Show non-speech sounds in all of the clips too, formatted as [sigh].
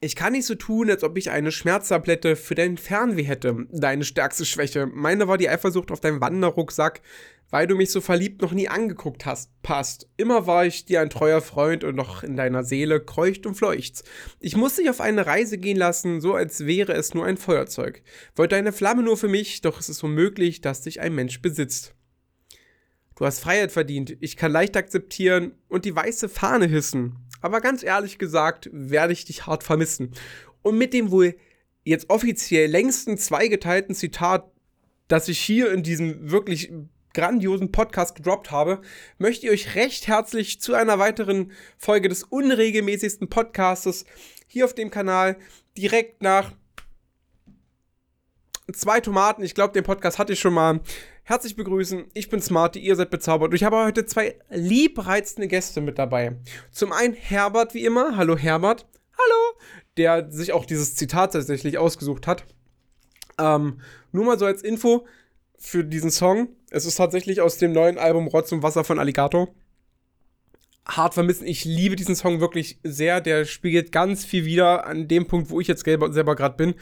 Ich kann nicht so tun, als ob ich eine Schmerztablette für dein Fernweh hätte, deine stärkste Schwäche. Meine war die Eifersucht auf deinen Wanderrucksack, weil du mich so verliebt noch nie angeguckt hast. Passt. Immer war ich dir ein treuer Freund und noch in deiner Seele kreucht und fleucht's. Ich muss dich auf eine Reise gehen lassen, so als wäre es nur ein Feuerzeug. Wollte eine Flamme nur für mich, doch es ist unmöglich, dass dich ein Mensch besitzt. Du hast Freiheit verdient, ich kann leicht akzeptieren und die weiße Fahne hissen. Aber ganz ehrlich gesagt, werde ich dich hart vermissen. Und mit dem wohl jetzt offiziell längsten zweigeteilten Zitat, das ich hier in diesem wirklich grandiosen Podcast gedroppt habe, möchte ich euch recht herzlich zu einer weiteren Folge des unregelmäßigsten Podcastes hier auf dem Kanal direkt nach zwei Tomaten. Ich glaube, den Podcast hatte ich schon mal Herzlich begrüßen, ich bin Smarty, ihr seid bezaubert. Und ich habe heute zwei liebreizende Gäste mit dabei. Zum einen Herbert, wie immer. Hallo Herbert. Hallo. Der sich auch dieses Zitat tatsächlich ausgesucht hat. Ähm, nur mal so als Info für diesen Song. Es ist tatsächlich aus dem neuen Album Rotz und Wasser von Alligator. Hart vermissen. Ich liebe diesen Song wirklich sehr. Der spiegelt ganz viel wieder an dem Punkt, wo ich jetzt selber, selber gerade bin.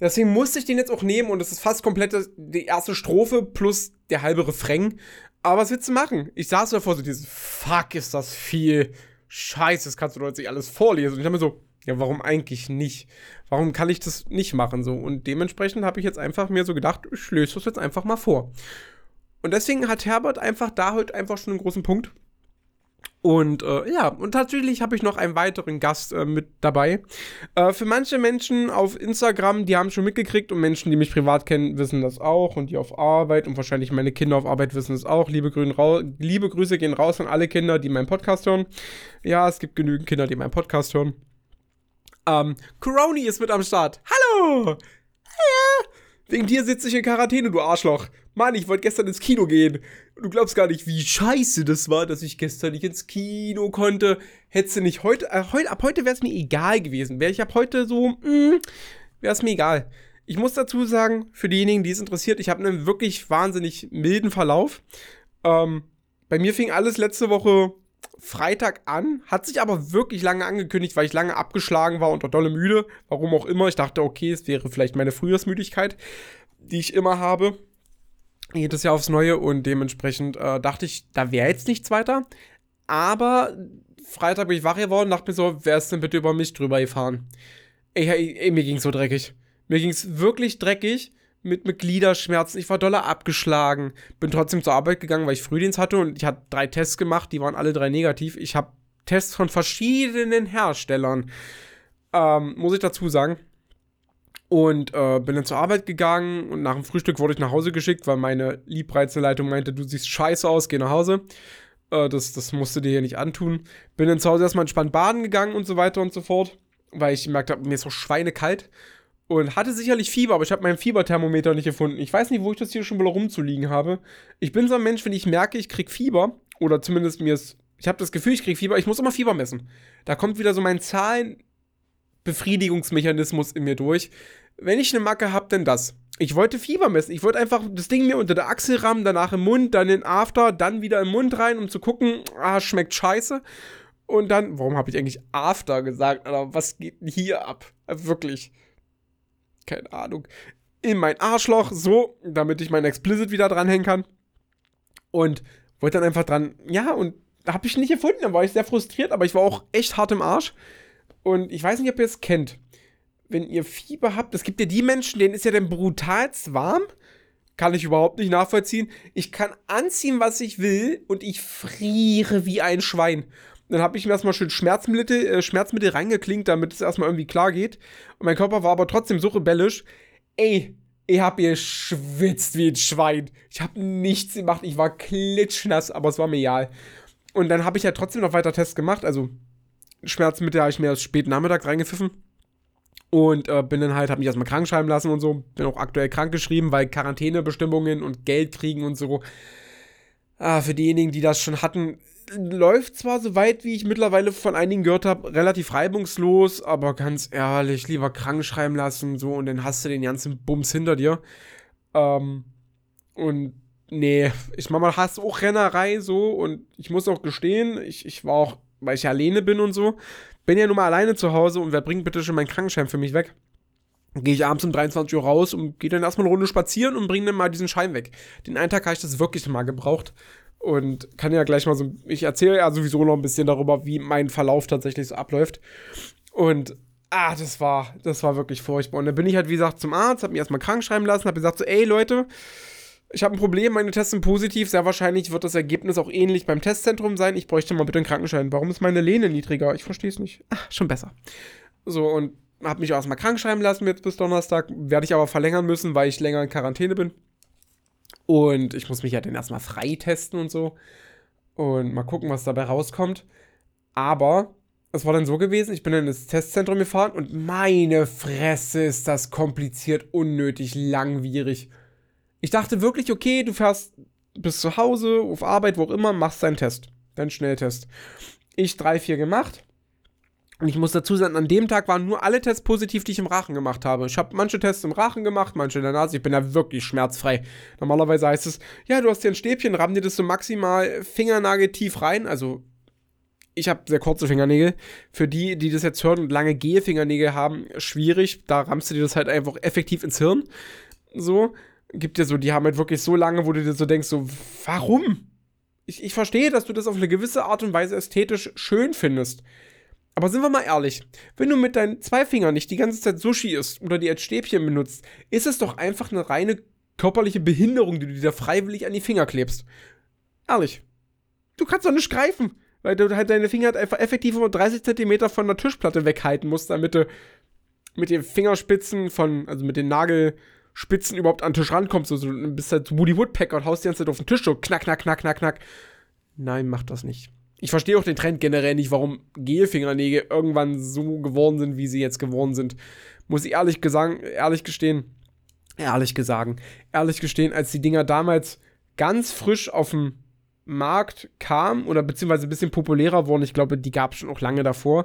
Deswegen musste ich den jetzt auch nehmen und es ist fast komplett die erste Strophe plus der halbe Refrain. Aber was willst du machen? Ich saß davor so dieses Fuck, ist das viel. Scheiße, das kannst du doch jetzt nicht alles vorlesen. Und ich habe mir so, ja, warum eigentlich nicht? Warum kann ich das nicht machen so? Und dementsprechend habe ich jetzt einfach mir so gedacht, ich löse das jetzt einfach mal vor. Und deswegen hat Herbert einfach da heute einfach schon einen großen Punkt. Und äh, ja, und natürlich habe ich noch einen weiteren Gast äh, mit dabei. Äh, für manche Menschen auf Instagram, die haben schon mitgekriegt und Menschen, die mich privat kennen, wissen das auch und die auf Arbeit und wahrscheinlich meine Kinder auf Arbeit wissen es auch. Liebe, liebe Grüße gehen raus an alle Kinder, die meinen Podcast hören. Ja, es gibt genügend Kinder, die meinen Podcast hören. Ähm, Coroni ist mit am Start. Hallo! Wegen dir sitze ich in Quarantäne, du Arschloch. Mann, ich wollte gestern ins Kino gehen. Du glaubst gar nicht, wie scheiße das war, dass ich gestern nicht ins Kino konnte. Hättest du nicht heute, äh, heute ab heute wäre es mir egal gewesen. Wäre ich ab heute so, mm, wäre es mir egal. Ich muss dazu sagen, für diejenigen, die es interessiert, ich habe einen wirklich wahnsinnig milden Verlauf. Ähm, bei mir fing alles letzte Woche Freitag an, hat sich aber wirklich lange angekündigt, weil ich lange abgeschlagen war und dolle müde. Warum auch immer. Ich dachte, okay, es wäre vielleicht meine Frühjahrsmüdigkeit, die ich immer habe jedes Jahr aufs Neue und dementsprechend äh, dachte ich, da wäre jetzt nichts weiter. Aber Freitag bin ich wach geworden, dachte mir so, wer ist denn bitte über mich drüber gefahren? Ey, ey, ey mir ging's so dreckig. Mir ging's wirklich dreckig mit, mit Gliederschmerzen. Ich war doller abgeschlagen. Bin trotzdem zur Arbeit gegangen, weil ich Frühdienst hatte und ich hatte drei Tests gemacht, die waren alle drei negativ. Ich habe Tests von verschiedenen Herstellern. Ähm, muss ich dazu sagen. Und äh, bin dann zur Arbeit gegangen und nach dem Frühstück wurde ich nach Hause geschickt, weil meine Liebreizenleitung meinte, du siehst scheiße aus, geh nach Hause. Äh, das, das musst du dir hier nicht antun. Bin dann zu Hause erstmal entspannt baden gegangen und so weiter und so fort, weil ich gemerkt habe, mir ist so schweinekalt. Und hatte sicherlich Fieber, aber ich habe mein Fieberthermometer nicht gefunden. Ich weiß nicht, wo ich das hier schon wieder rumzuliegen habe. Ich bin so ein Mensch, wenn ich merke, ich krieg Fieber, oder zumindest mir ist, ich habe das Gefühl, ich krieg Fieber, ich muss immer Fieber messen. Da kommt wieder so mein Zahlenbefriedigungsmechanismus in mir durch wenn ich eine Macke habe, dann das. Ich wollte Fieber messen. Ich wollte einfach das Ding mir unter der Achsel rammen, danach im Mund, dann in After, dann wieder im Mund rein, um zu gucken, ah, schmeckt scheiße. Und dann, warum habe ich eigentlich After gesagt? Alter, was geht denn hier ab? Wirklich. Keine Ahnung. In mein Arschloch, so, damit ich mein Explicit wieder dranhängen kann. Und wollte dann einfach dran, ja, und habe ich nicht gefunden. Dann war ich sehr frustriert, aber ich war auch echt hart im Arsch. Und ich weiß nicht, ob ihr es kennt wenn ihr Fieber habt, es gibt ja die Menschen, denen ist ja dann brutalst warm. Kann ich überhaupt nicht nachvollziehen. Ich kann anziehen, was ich will und ich friere wie ein Schwein. Dann habe ich mir erstmal schön Schmerzmittel, äh, Schmerzmittel reingeklinkt, damit es erstmal irgendwie klar geht. Und mein Körper war aber trotzdem so rebellisch. Ey, ich hab hier schwitzt wie ein Schwein. Ich habe nichts gemacht. Ich war klitschnass, aber es war mir egal. Und dann habe ich ja trotzdem noch weiter Tests gemacht. Also Schmerzmittel habe ich mir erst spät nachmittags reingepfiffen. Und äh, bin dann halt, hab mich erstmal krank schreiben lassen und so. Bin auch aktuell krank geschrieben, weil Quarantänebestimmungen und Geld kriegen und so. Ah, für diejenigen, die das schon hatten, läuft zwar so weit, wie ich mittlerweile von einigen gehört habe, relativ reibungslos, aber ganz ehrlich, lieber krank schreiben lassen so und dann hast du den ganzen Bums hinter dir. Ähm, und nee, ich mach mal, hast auch Rennerei so und ich muss auch gestehen, ich, ich war auch, weil ich alleine bin und so, bin ja nun mal alleine zu Hause und wer bringt bitte schon meinen Krankenschein für mich weg? Gehe ich abends um 23 Uhr raus und gehe dann erstmal eine Runde spazieren und bringe dann mal diesen Schein weg. Den einen Tag habe ich das wirklich mal gebraucht und kann ja gleich mal so, ich erzähle ja sowieso noch ein bisschen darüber, wie mein Verlauf tatsächlich so abläuft. Und ah, das war, das war wirklich furchtbar. Und dann bin ich halt, wie gesagt, zum Arzt, habe mir erstmal krank schreiben lassen, habe gesagt so, ey Leute, ich habe ein Problem, meine Tests sind positiv. Sehr wahrscheinlich wird das Ergebnis auch ähnlich beim Testzentrum sein. Ich bräuchte mal bitte einen Krankenschein. Warum ist meine Lehne niedriger? Ich verstehe es nicht. Ach, schon besser. So, und habe mich erstmal krank schreiben lassen jetzt bis Donnerstag. Werde ich aber verlängern müssen, weil ich länger in Quarantäne bin. Und ich muss mich ja dann erstmal freitesten und so. Und mal gucken, was dabei rauskommt. Aber es war dann so gewesen, ich bin dann ins Testzentrum gefahren und meine Fresse ist das kompliziert, unnötig, langwierig. Ich dachte wirklich, okay, du fährst bis zu Hause, auf Arbeit, wo auch immer, machst deinen Test. Deinen Schnelltest. Ich drei, vier gemacht. Und ich muss dazu sagen, an dem Tag waren nur alle Tests positiv, die ich im Rachen gemacht habe. Ich habe manche Tests im Rachen gemacht, manche in der Nase. Ich bin da wirklich schmerzfrei. Normalerweise heißt es, ja, du hast hier ein Stäbchen, ramm dir das so maximal fingernageltief rein. Also, ich habe sehr kurze Fingernägel. Für die, die das jetzt hören und lange Gehfingernägel haben, schwierig. Da rammst du dir das halt einfach effektiv ins Hirn. So gibt ja so, die haben halt wirklich so lange, wo du dir so denkst, so, warum? Ich, ich verstehe, dass du das auf eine gewisse Art und Weise ästhetisch schön findest. Aber sind wir mal ehrlich, wenn du mit deinen zwei Fingern nicht die ganze Zeit Sushi isst oder die als Stäbchen benutzt, ist es doch einfach eine reine körperliche Behinderung, die du dir freiwillig an die Finger klebst. Ehrlich. Du kannst doch nicht greifen, weil du halt deine Finger halt einfach effektiv nur 30 Zentimeter von der Tischplatte weghalten musst, damit du mit den Fingerspitzen von, also mit den Nagel, Spitzen überhaupt an den Tisch rankommst. So, du bist halt Woody Woodpecker und haust die ganze Zeit auf den Tisch so knack, knack, knack, knack, knack. Nein, mach das nicht. Ich verstehe auch den Trend generell nicht, warum Gelfingernägel irgendwann so geworden sind, wie sie jetzt geworden sind. Muss ich ehrlich, gesang, ehrlich gestehen, ehrlich gesagt, ehrlich gestehen, als die Dinger damals ganz frisch auf dem Markt kamen oder beziehungsweise ein bisschen populärer wurden, ich glaube, die gab es schon auch lange davor.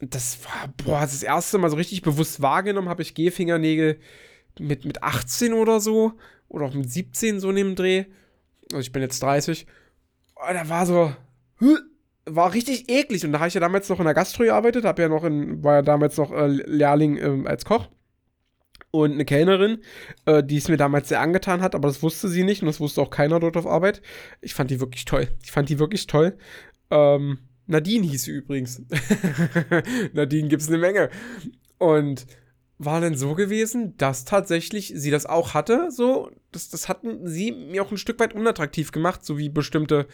Das war, boah, das erste Mal so richtig bewusst wahrgenommen habe ich Gehfingernägel mit, mit 18 oder so, oder auch mit 17 so neben Dreh. Also ich bin jetzt 30. Oh, da war so, war richtig eklig. Und da habe ich ja damals noch in der Gastro gearbeitet, habe ja noch in, war ja damals noch äh, Lehrling äh, als Koch. Und eine Kellnerin, äh, die es mir damals sehr angetan hat, aber das wusste sie nicht und das wusste auch keiner dort auf Arbeit. Ich fand die wirklich toll. Ich fand die wirklich toll. Ähm, Nadine hieß sie übrigens. [laughs] Nadine gibt es eine Menge. Und war denn so gewesen, dass tatsächlich sie das auch hatte, so, das, das hatten sie mir auch ein Stück weit unattraktiv gemacht, so wie bestimmte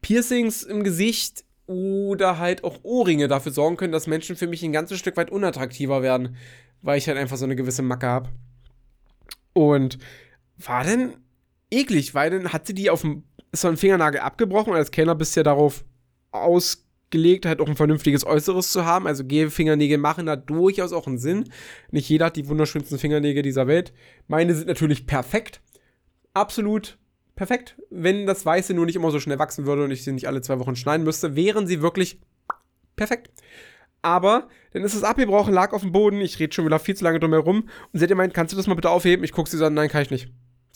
Piercings im Gesicht oder halt auch Ohrringe dafür sorgen können, dass Menschen für mich ein ganzes Stück weit unattraktiver werden, weil ich halt einfach so eine gewisse Macke habe. Und war denn eklig, weil dann hat sie die auf dem so einen Fingernagel abgebrochen und als Kellner bist du ja darauf aus gelegt, halt auch ein vernünftiges Äußeres zu haben. Also Gel-Fingernägel machen da durchaus auch einen Sinn. Nicht jeder hat die wunderschönsten Fingernägel dieser Welt. Meine sind natürlich perfekt. Absolut perfekt. Wenn das Weiße nur nicht immer so schnell wachsen würde und ich sie nicht alle zwei Wochen schneiden müsste, wären sie wirklich perfekt. Aber dann ist es abgebrochen, lag auf dem Boden. Ich rede schon wieder viel zu lange drum herum. Und sie hat gemeint, kannst du das mal bitte aufheben? Ich gucke sie so an, nein, kann ich nicht.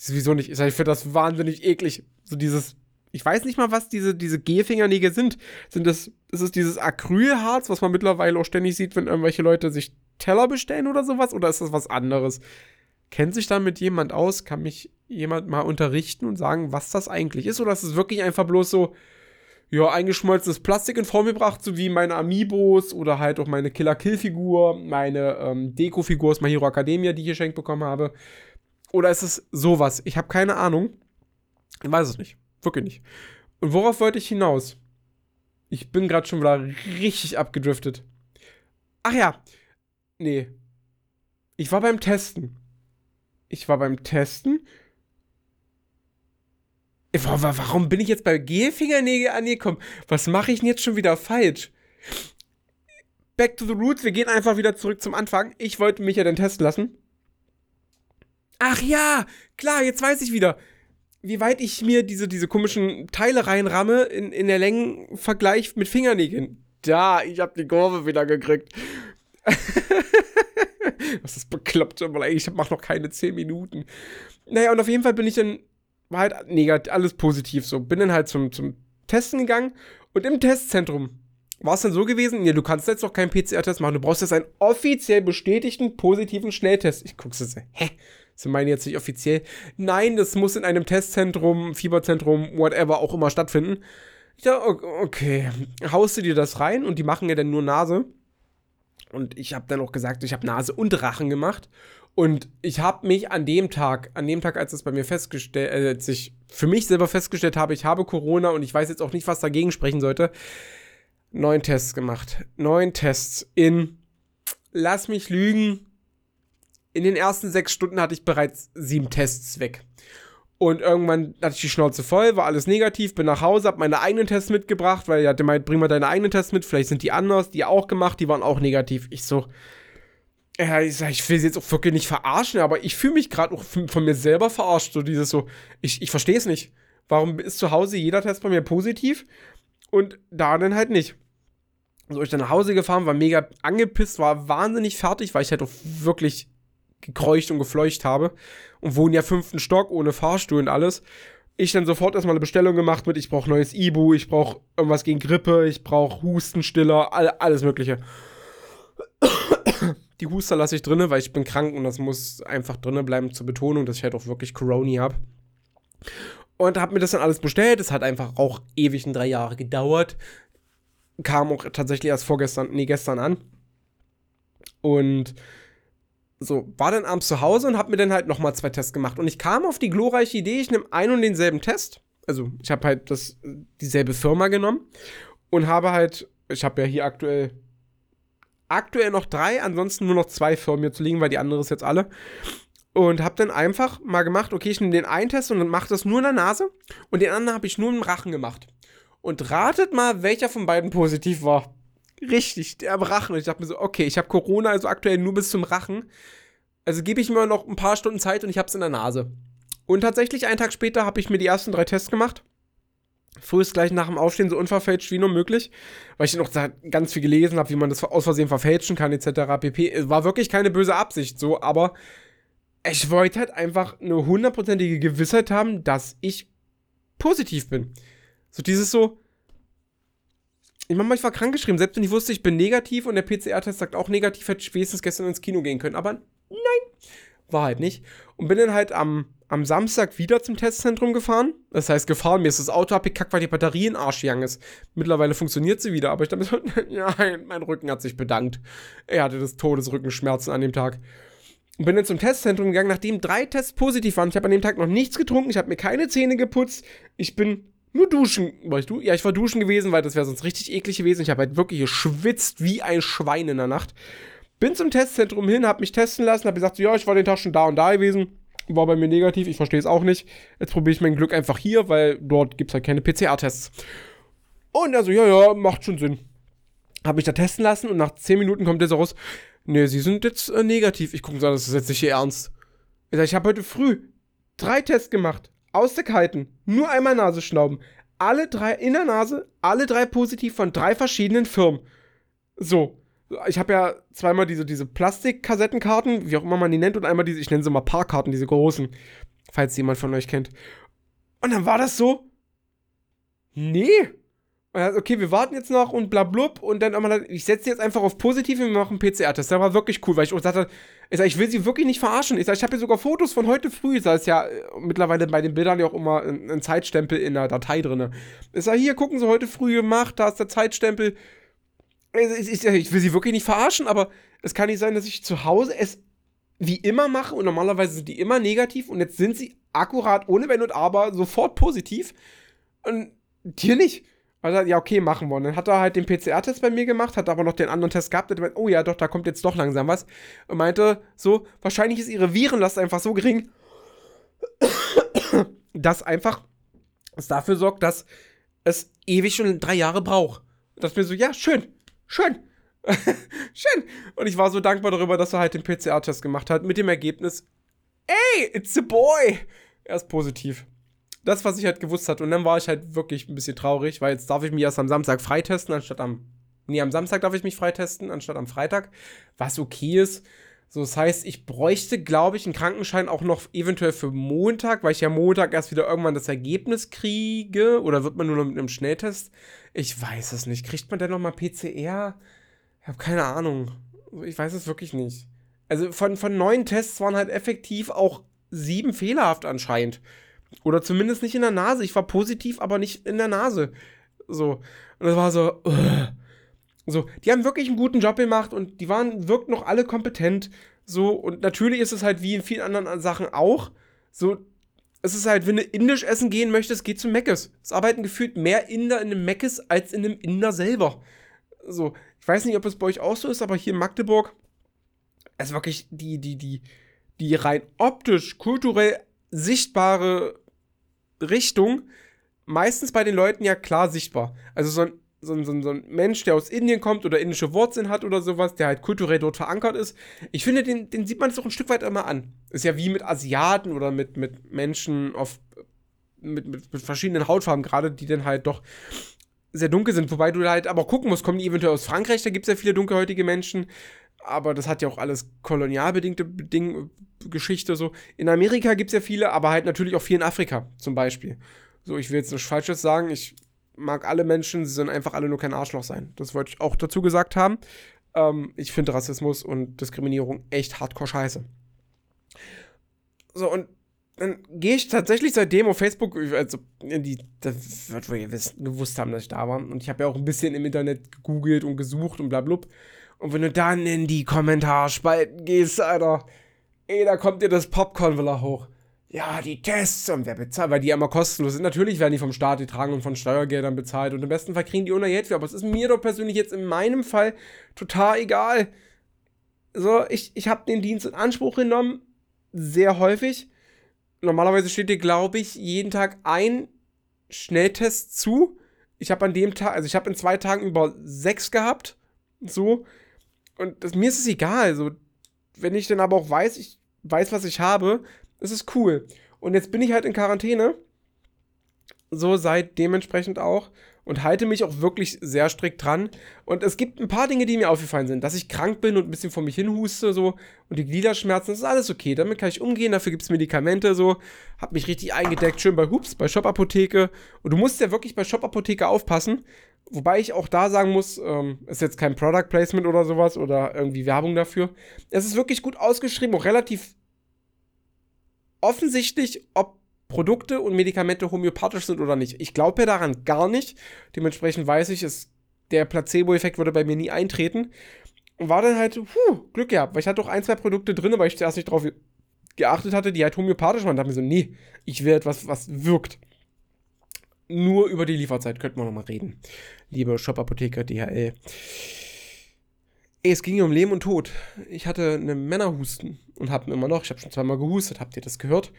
Wieso nicht? Ich finde das wahnsinnig eklig. So dieses ich weiß nicht mal, was diese, diese Gehfingernägel sind. Sind das, ist es dieses Acrylharz, was man mittlerweile auch ständig sieht, wenn irgendwelche Leute sich Teller bestellen oder sowas? Oder ist das was anderes? Kennt sich damit jemand aus? Kann mich jemand mal unterrichten und sagen, was das eigentlich ist? Oder ist es wirklich einfach bloß so, ja, eingeschmolzenes Plastik in Form gebracht, so wie meine Amiibos oder halt auch meine Killer-Kill-Figur, meine ähm, Deko-Figur aus My Hero Academia, die ich geschenkt bekommen habe. Oder ist es sowas? Ich habe keine Ahnung. Ich weiß es nicht. Wirklich nicht. Und worauf wollte ich hinaus? Ich bin gerade schon wieder richtig abgedriftet. Ach ja. Nee. Ich war beim Testen. Ich war beim Testen. Warum bin ich jetzt bei Gelfingernägel angekommen? Was mache ich denn jetzt schon wieder falsch? Back to the roots. Wir gehen einfach wieder zurück zum Anfang. Ich wollte mich ja dann testen lassen. Ach ja, klar, jetzt weiß ich wieder wie weit ich mir diese, diese komischen Teile reinramme in, in der Längenvergleich mit Fingernägeln. Da, ich hab die Kurve wieder gekriegt. [laughs] Was ist bekloppt, aber ich mach noch keine 10 Minuten. Naja, und auf jeden Fall bin ich dann, war halt negativ, alles positiv so. Bin dann halt zum, zum Testen gegangen und im Testzentrum war es dann so gewesen, ja, du kannst jetzt noch keinen PCR-Test machen, du brauchst jetzt einen offiziell bestätigten positiven Schnelltest. Ich guck's jetzt, hä? Sie meinen jetzt nicht offiziell? Nein, das muss in einem Testzentrum, Fieberzentrum, whatever auch immer stattfinden. Ja, okay. Haust du dir das rein und die machen ja dann nur Nase. Und ich habe dann auch gesagt, ich habe Nase und Rachen gemacht. Und ich habe mich an dem Tag, an dem Tag, als es bei mir festgestellt, äh, als ich für mich selber festgestellt habe, ich habe Corona und ich weiß jetzt auch nicht, was dagegen sprechen sollte, neun Tests gemacht. Neun Tests in, lass mich lügen, in den ersten sechs Stunden hatte ich bereits sieben Tests weg. Und irgendwann hatte ich die Schnauze voll, war alles negativ, bin nach Hause, hab meine eigenen Tests mitgebracht, weil er hatte meint, bring mal deine eigenen Tests mit, vielleicht sind die anders, die auch gemacht, die waren auch negativ. Ich so, ja, ich sag, ich will sie jetzt auch wirklich nicht verarschen, aber ich fühle mich gerade auch von mir selber verarscht, so dieses so, ich, ich verstehe es nicht. Warum ist zu Hause jeder Test bei mir positiv und da dann halt nicht? So, ich dann nach Hause gefahren, war mega angepisst, war wahnsinnig fertig, weil ich halt auch wirklich gekreucht und gefleucht habe und wohne ja fünften Stock ohne Fahrstuhl und alles. Ich dann sofort erstmal eine Bestellung gemacht mit, ich brauche neues Ibu, ich brauche irgendwas gegen Grippe, ich brauche Hustenstiller, all, alles mögliche. Die Huster lasse ich drinne, weil ich bin krank und das muss einfach drinne bleiben zur Betonung, dass ich halt auch wirklich Corona habe. Und habe mir das dann alles bestellt. Es hat einfach auch ewig in drei Jahre gedauert. Kam auch tatsächlich erst vorgestern, nee, gestern an. Und so, war dann abends zu Hause und habe mir dann halt nochmal zwei Tests gemacht. Und ich kam auf die glorreiche Idee, ich nehme einen und denselben Test. Also, ich habe halt das, dieselbe Firma genommen und habe halt, ich habe ja hier aktuell, aktuell noch drei, ansonsten nur noch zwei Firmen hier zu liegen, weil die andere ist jetzt alle. Und habe dann einfach mal gemacht, okay, ich nehme den einen Test und mache das nur in der Nase und den anderen habe ich nur im Rachen gemacht. Und ratet mal, welcher von beiden positiv war. Richtig, der Rachen. Und ich dachte mir so, okay, ich habe Corona also aktuell nur bis zum Rachen. Also gebe ich mir noch ein paar Stunden Zeit und ich habe es in der Nase. Und tatsächlich, einen Tag später habe ich mir die ersten drei Tests gemacht. Frühest gleich nach dem Aufstehen so unverfälscht wie nur möglich, weil ich noch ganz viel gelesen habe, wie man das aus Versehen verfälschen kann, etc. pp. War wirklich keine böse Absicht so, aber ich wollte halt einfach eine hundertprozentige Gewissheit haben, dass ich positiv bin. So dieses so, ich meine, ich war krankgeschrieben, selbst wenn ich wusste, ich bin negativ und der PCR-Test sagt auch negativ, hätte ich spätestens gestern ins Kino gehen können. Aber nein, war halt nicht. Und bin dann halt am, am Samstag wieder zum Testzentrum gefahren. Das heißt, gefahren, mir ist das Auto abgekackt, weil die Batterie in Arsch gegangen ist. Mittlerweile funktioniert sie wieder, aber ich dachte so, [laughs] nein, mein Rücken hat sich bedankt. Er hatte das Todesrückenschmerzen an dem Tag. Und bin dann zum Testzentrum gegangen, nachdem drei Tests positiv waren. Ich habe an dem Tag noch nichts getrunken, ich habe mir keine Zähne geputzt. Ich bin nur duschen. War ich du? Ja, ich war duschen gewesen, weil das wäre sonst richtig eklig gewesen. Ich habe halt wirklich geschwitzt wie ein Schwein in der Nacht. Bin zum Testzentrum hin, habe mich testen lassen, habe gesagt, ja, ich war den Tag schon da und da gewesen. War bei mir negativ, ich verstehe es auch nicht. Jetzt probiere ich mein Glück einfach hier, weil dort gibt es halt keine PCR-Tests. Und er so, ja, ja, macht schon Sinn. Habe mich da testen lassen und nach 10 Minuten kommt der so raus, nee, sie sind jetzt äh, negativ. Ich gucke so, das ist jetzt nicht hier ernst. Ich ich habe heute früh drei Tests gemacht aus der Kalten, nur einmal Nase schnauben. Alle drei in der Nase, alle drei positiv von drei verschiedenen Firmen. So. Ich habe ja zweimal diese, diese Plastikkassettenkarten, wie auch immer man die nennt, und einmal diese, ich nenne sie mal Parkkarten, diese großen, falls jemand von euch kennt. Und dann war das so. Nee, okay, wir warten jetzt noch und bla blub und dann einmal, ich setze jetzt einfach auf positiv und wir machen PCR-Test. Das war wirklich cool, weil ich auch sagte, ich, sag, ich will sie wirklich nicht verarschen. Ich sag, ich habe hier sogar Fotos von heute früh, da ist ja äh, mittlerweile bei den Bildern ja auch immer ein, ein Zeitstempel in der Datei drin. Ich sag, hier, gucken Sie, heute früh gemacht, da ist der Zeitstempel. Ich, ich, will sie wirklich nicht verarschen, aber es kann nicht sein, dass ich zu Hause es wie immer mache und normalerweise sind die immer negativ und jetzt sind sie akkurat ohne Wenn und Aber sofort positiv und dir nicht. Also, ja, okay, machen wir. Und dann hat er halt den PCR-Test bei mir gemacht, hat aber noch den anderen Test gehabt. Und meinte, oh ja, doch, da kommt jetzt doch langsam was. Und meinte so, wahrscheinlich ist ihre Virenlast einfach so gering, [coughs] dass einfach es dafür sorgt, dass es ewig schon drei Jahre braucht. Und das mir so, ja, schön, schön. [laughs] schön. Und ich war so dankbar darüber, dass er halt den PCR-Test gemacht hat, mit dem Ergebnis, ey, it's a boy. Er ist positiv das, was ich halt gewusst hatte. Und dann war ich halt wirklich ein bisschen traurig, weil jetzt darf ich mich erst am Samstag freitesten, anstatt am. Nee, am Samstag darf ich mich freitesten, anstatt am Freitag. Was okay ist. So, das heißt, ich bräuchte, glaube ich, einen Krankenschein auch noch eventuell für Montag, weil ich ja Montag erst wieder irgendwann das Ergebnis kriege. Oder wird man nur noch mit einem Schnelltest? Ich weiß es nicht. Kriegt man denn noch mal PCR? Ich habe keine Ahnung. Ich weiß es wirklich nicht. Also von, von neun Tests waren halt effektiv auch sieben fehlerhaft anscheinend. Oder zumindest nicht in der Nase. Ich war positiv, aber nicht in der Nase. So. Und das war so. Uh. So, die haben wirklich einen guten Job gemacht und die waren, wirkt noch alle kompetent. So, und natürlich ist es halt wie in vielen anderen Sachen auch. So, es ist halt, wenn du indisch essen gehen möchtest, geh zu Meckes. Es arbeiten gefühlt mehr Inder in einem Meckes als in einem Inder selber. So, ich weiß nicht, ob es bei euch auch so ist, aber hier in Magdeburg ist wirklich die, die, die, die rein optisch, kulturell sichtbare Richtung meistens bei den Leuten ja klar sichtbar. Also so ein so ein, so, so ein Mensch, der aus Indien kommt oder indische Wurzeln hat oder sowas, der halt kulturell dort verankert ist. Ich finde, den, den sieht man es doch ein Stück weit immer an. Ist ja wie mit Asiaten oder mit, mit Menschen auf, mit, mit, mit verschiedenen Hautfarben gerade, die dann halt doch sehr dunkel sind. Wobei du halt aber gucken musst, kommen die eventuell aus Frankreich, da gibt es ja viele dunkelhäutige Menschen. Aber das hat ja auch alles kolonialbedingte Beding Geschichte so. In Amerika gibt es ja viele, aber halt natürlich auch viel in Afrika zum Beispiel. So, ich will jetzt nichts Falsches sagen. Ich mag alle Menschen, sie sollen einfach alle nur kein Arschloch sein. Das wollte ich auch dazu gesagt haben. Ähm, ich finde Rassismus und Diskriminierung echt hardcore scheiße. So, und dann gehe ich tatsächlich seitdem auf Facebook, also die, das wird wohl gewusst haben, dass ich da war. Und ich habe ja auch ein bisschen im Internet gegoogelt und gesucht und blablub. Und wenn du dann in die Kommentarspalten gehst, Alter, ey, da kommt dir das Popcorn wieder hoch ja, die Tests und wer bezahlt, weil die ja immer kostenlos sind. Natürlich werden die vom Staat getragen und von Steuergeldern bezahlt und im besten Fall kriegen die ohne Geld für. Aber es ist mir doch persönlich jetzt in meinem Fall total egal. So, ich, ich habe den Dienst in Anspruch genommen, sehr häufig. Normalerweise steht dir, glaube ich, jeden Tag ein Schnelltest zu. Ich habe an dem Tag, also ich habe in zwei Tagen über sechs gehabt. So. Und das, mir ist es egal. So, wenn ich dann aber auch weiß, ich weiß, was ich habe, es ist cool. Und jetzt bin ich halt in Quarantäne. So seit dementsprechend auch. Und halte mich auch wirklich sehr strikt dran. Und es gibt ein paar Dinge, die mir aufgefallen sind. Dass ich krank bin und ein bisschen vor mich hin huste, so. Und die Gliederschmerzen, das ist alles okay. Damit kann ich umgehen. Dafür gibt es Medikamente, so. Hab mich richtig eingedeckt. Schön bei Hups, bei Shop-Apotheke. Und du musst ja wirklich bei Shop-Apotheke aufpassen. Wobei ich auch da sagen muss, ähm, ist jetzt kein Product Placement oder sowas oder irgendwie Werbung dafür. Es ist wirklich gut ausgeschrieben, auch relativ offensichtlich, ob Produkte und Medikamente homöopathisch sind oder nicht. Ich glaube ja daran gar nicht. Dementsprechend weiß ich, es, der Placebo-Effekt würde bei mir nie eintreten. Und war dann halt, puh, Glück gehabt, weil ich hatte doch ein, zwei Produkte drin, weil ich zuerst nicht drauf geachtet hatte, die halt homöopathisch waren. Und dachte mir so, nee, ich will etwas, was wirkt. Nur über die Lieferzeit könnten wir nochmal reden. Liebe Shop-Apotheker, DHL. Es ging um Leben und Tod. Ich hatte einen Männerhusten und habe immer noch, ich habe schon zweimal gehustet, habt ihr das gehört?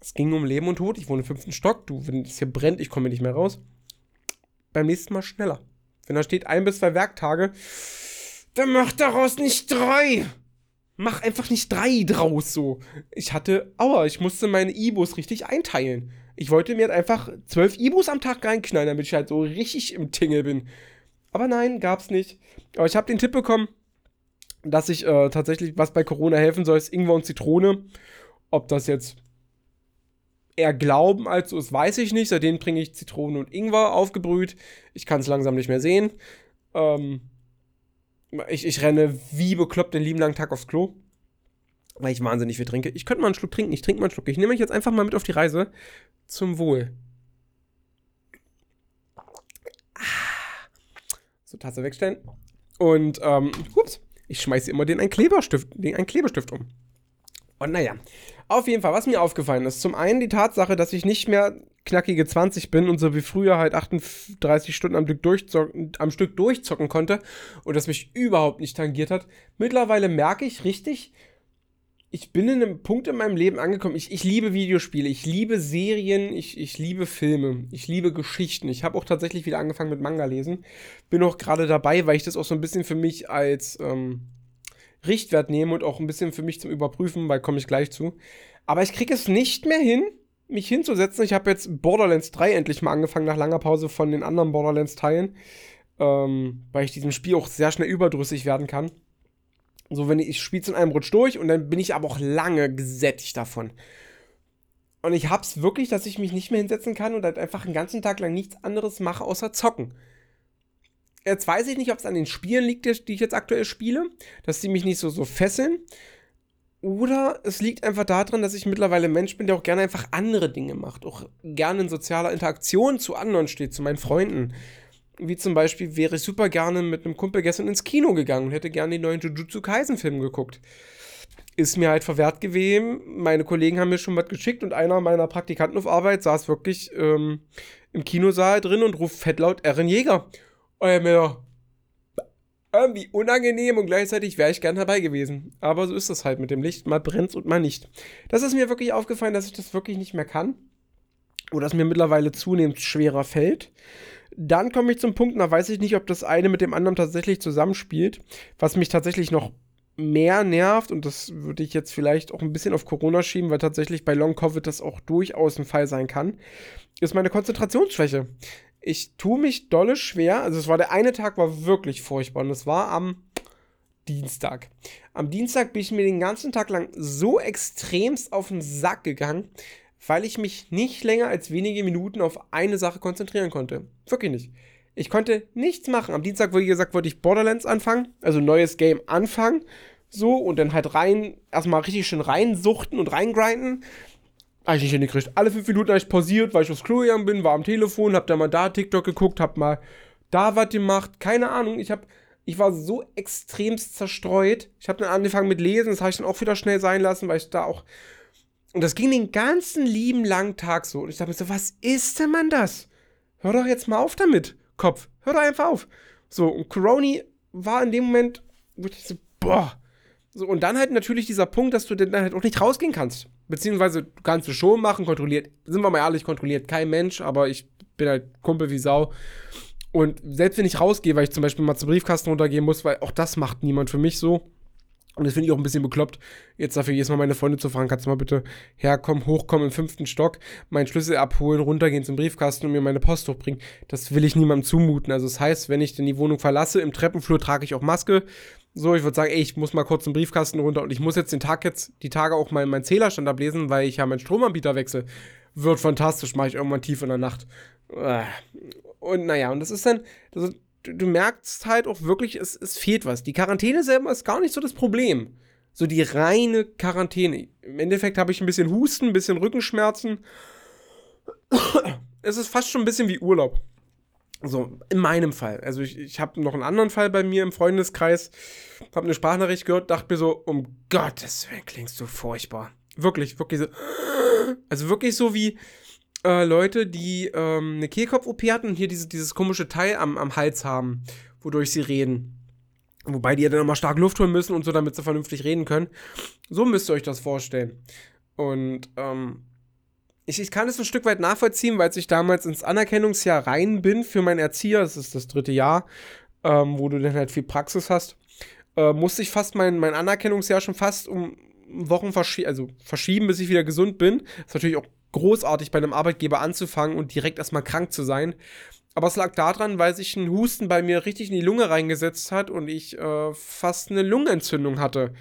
Es ging um Leben und Tod. Ich wohne im fünften Stock. Du, wenn es hier brennt, ich komme nicht mehr raus. Beim nächsten Mal schneller. Wenn da steht ein bis zwei Werktage, dann mach daraus nicht drei. Mach einfach nicht drei draus so. Ich hatte, aua, ich musste meine Ibos richtig einteilen. Ich wollte mir halt einfach zwölf Ibos am Tag reinknallen, damit ich halt so richtig im Tingle bin. Aber nein, gab's nicht. Aber ich habe den Tipp bekommen, dass ich äh, tatsächlich, was bei Corona helfen soll, ist Ingwer und Zitrone. Ob das jetzt eher Glauben als so ist, weiß ich nicht. Seitdem bringe ich Zitrone und Ingwer aufgebrüht. Ich kann es langsam nicht mehr sehen. Ähm, ich, ich renne wie bekloppt den lieben langen Tag aufs Klo. Weil ich wahnsinnig viel trinke. Ich könnte mal einen Schluck trinken. Ich trinke mal einen Schluck. Ich nehme euch jetzt einfach mal mit auf die Reise. Zum Wohl. so Tasse wegstellen. Und, ähm, ups, ich schmeiße immer den einen Kleberstift, den einen Klebestift um. Und naja, auf jeden Fall, was mir aufgefallen ist, zum einen die Tatsache, dass ich nicht mehr knackige 20 bin und so wie früher halt 38 Stunden am Stück, durchzocken, am Stück durchzocken konnte und das mich überhaupt nicht tangiert hat. Mittlerweile merke ich richtig, ich bin in einem Punkt in meinem Leben angekommen. Ich, ich liebe Videospiele, ich liebe Serien, ich, ich liebe Filme, ich liebe Geschichten. Ich habe auch tatsächlich wieder angefangen mit Manga lesen. Bin auch gerade dabei, weil ich das auch so ein bisschen für mich als ähm, Richtwert nehme und auch ein bisschen für mich zum Überprüfen, weil komme ich gleich zu. Aber ich kriege es nicht mehr hin, mich hinzusetzen. Ich habe jetzt Borderlands 3 endlich mal angefangen nach langer Pause von den anderen Borderlands-Teilen, ähm, weil ich diesem Spiel auch sehr schnell überdrüssig werden kann So, wenn ich, ich spiele es in einem Rutsch durch und dann bin ich aber auch lange gesättigt davon. Und ich hab's wirklich, dass ich mich nicht mehr hinsetzen kann und halt einfach einen ganzen Tag lang nichts anderes mache, außer zocken. Jetzt weiß ich nicht, ob es an den Spielen liegt, die ich jetzt aktuell spiele, dass die mich nicht so, so fesseln. Oder es liegt einfach daran, dass ich mittlerweile Mensch bin, der auch gerne einfach andere Dinge macht. Auch gerne in sozialer Interaktion zu anderen steht, zu meinen Freunden. Wie zum Beispiel wäre ich super gerne mit einem Kumpel gestern ins Kino gegangen und hätte gerne den neuen Jujutsu Kaisen-Film geguckt. Ist mir halt verwehrt gewesen. Meine Kollegen haben mir schon was geschickt und einer meiner Praktikanten auf Arbeit saß wirklich ähm, im Kinosaal drin und ruft fettlaut Erin Jäger. Und er mir irgendwie unangenehm und gleichzeitig wäre ich gern dabei gewesen. Aber so ist das halt mit dem Licht. Mal brennt und mal nicht. Das ist mir wirklich aufgefallen, dass ich das wirklich nicht mehr kann. Oder es mir mittlerweile zunehmend schwerer fällt. Dann komme ich zum Punkt, da weiß ich nicht, ob das eine mit dem anderen tatsächlich zusammenspielt. Was mich tatsächlich noch mehr nervt, und das würde ich jetzt vielleicht auch ein bisschen auf Corona schieben, weil tatsächlich bei Long Covid das auch durchaus ein Fall sein kann, ist meine Konzentrationsschwäche ich tue mich dolle schwer. Also es war der eine Tag war wirklich furchtbar und es war am Dienstag. Am Dienstag bin ich mir den ganzen Tag lang so extremst auf den Sack gegangen, weil ich mich nicht länger als wenige Minuten auf eine Sache konzentrieren konnte. Wirklich nicht. Ich konnte nichts machen. Am Dienstag, wie gesagt, wollte ich Borderlands anfangen, also neues Game anfangen, so und dann halt rein, erstmal richtig schön reinsuchten und reingrinden. Habe ich nicht hingekriegt. Alle fünf Minuten habe ich pausiert, weil ich aufs Klo gegangen bin, war am Telefon, hab da mal da TikTok geguckt, hab mal da was gemacht. Keine Ahnung. Ich hab, ich war so extremst zerstreut. Ich habe dann angefangen mit Lesen, das habe ich dann auch wieder schnell sein lassen, weil ich da auch. Und das ging den ganzen lieben langen Tag so. Und ich dachte mir so, was ist denn man das? Hör doch jetzt mal auf damit, Kopf. Hör doch einfach auf. So, und Coroni war in dem Moment, wo ich so, boah. So, und dann halt natürlich dieser Punkt, dass du dann halt auch nicht rausgehen kannst. Beziehungsweise kannst du schon machen, kontrolliert, sind wir mal ehrlich, kontrolliert kein Mensch, aber ich bin halt Kumpel wie Sau. Und selbst wenn ich rausgehe, weil ich zum Beispiel mal zum Briefkasten runtergehen muss, weil auch das macht niemand für mich so. Und das finde ich auch ein bisschen bekloppt, jetzt dafür jedes Mal meine Freunde zu fragen, kannst du mal bitte herkommen, hochkommen im fünften Stock, meinen Schlüssel abholen, runtergehen zum Briefkasten und mir meine Post hochbringen. Das will ich niemandem zumuten. Also das heißt, wenn ich denn die Wohnung verlasse, im Treppenflur trage ich auch Maske. So, ich würde sagen, ey, ich muss mal kurz zum Briefkasten runter und ich muss jetzt den Tag jetzt, die Tage auch mal meinen Zählerstand ablesen, weil ich ja meinen Stromanbieter wechsle. Wird fantastisch, mache ich irgendwann tief in der Nacht. Äh. Und naja, und das ist dann, du, du, merkst halt auch wirklich, es, es fehlt was. Die Quarantäne selber ist gar nicht so das Problem. So die reine Quarantäne. Im Endeffekt habe ich ein bisschen Husten, ein bisschen Rückenschmerzen. es ist fast schon ein bisschen wie Urlaub. So, in meinem Fall. Also ich, ich habe noch einen anderen Fall bei mir im Freundeskreis, habe eine Sprachnachricht gehört, dachte mir so, um Gottes Willen klingst du furchtbar. Wirklich, wirklich so. Also wirklich so wie äh, Leute, die ähm, eine Kehlkopf-OP hatten und hier diese, dieses komische Teil am, am Hals haben, wodurch sie reden. Wobei die ja dann nochmal stark Luft holen müssen und so, damit sie vernünftig reden können. So müsst ihr euch das vorstellen. Und ähm, ich, ich kann es ein Stück weit nachvollziehen, weil ich damals ins Anerkennungsjahr rein bin für meinen Erzieher, das ist das dritte Jahr, ähm, wo du dann halt viel Praxis hast, äh, musste ich fast mein, mein Anerkennungsjahr schon fast um Wochen verschi also verschieben, bis ich wieder gesund bin. ist natürlich auch großartig bei einem Arbeitgeber anzufangen und direkt erstmal krank zu sein. Aber es lag daran, weil sich ein Husten bei mir richtig in die Lunge reingesetzt hat und ich äh, fast eine Lungenentzündung hatte.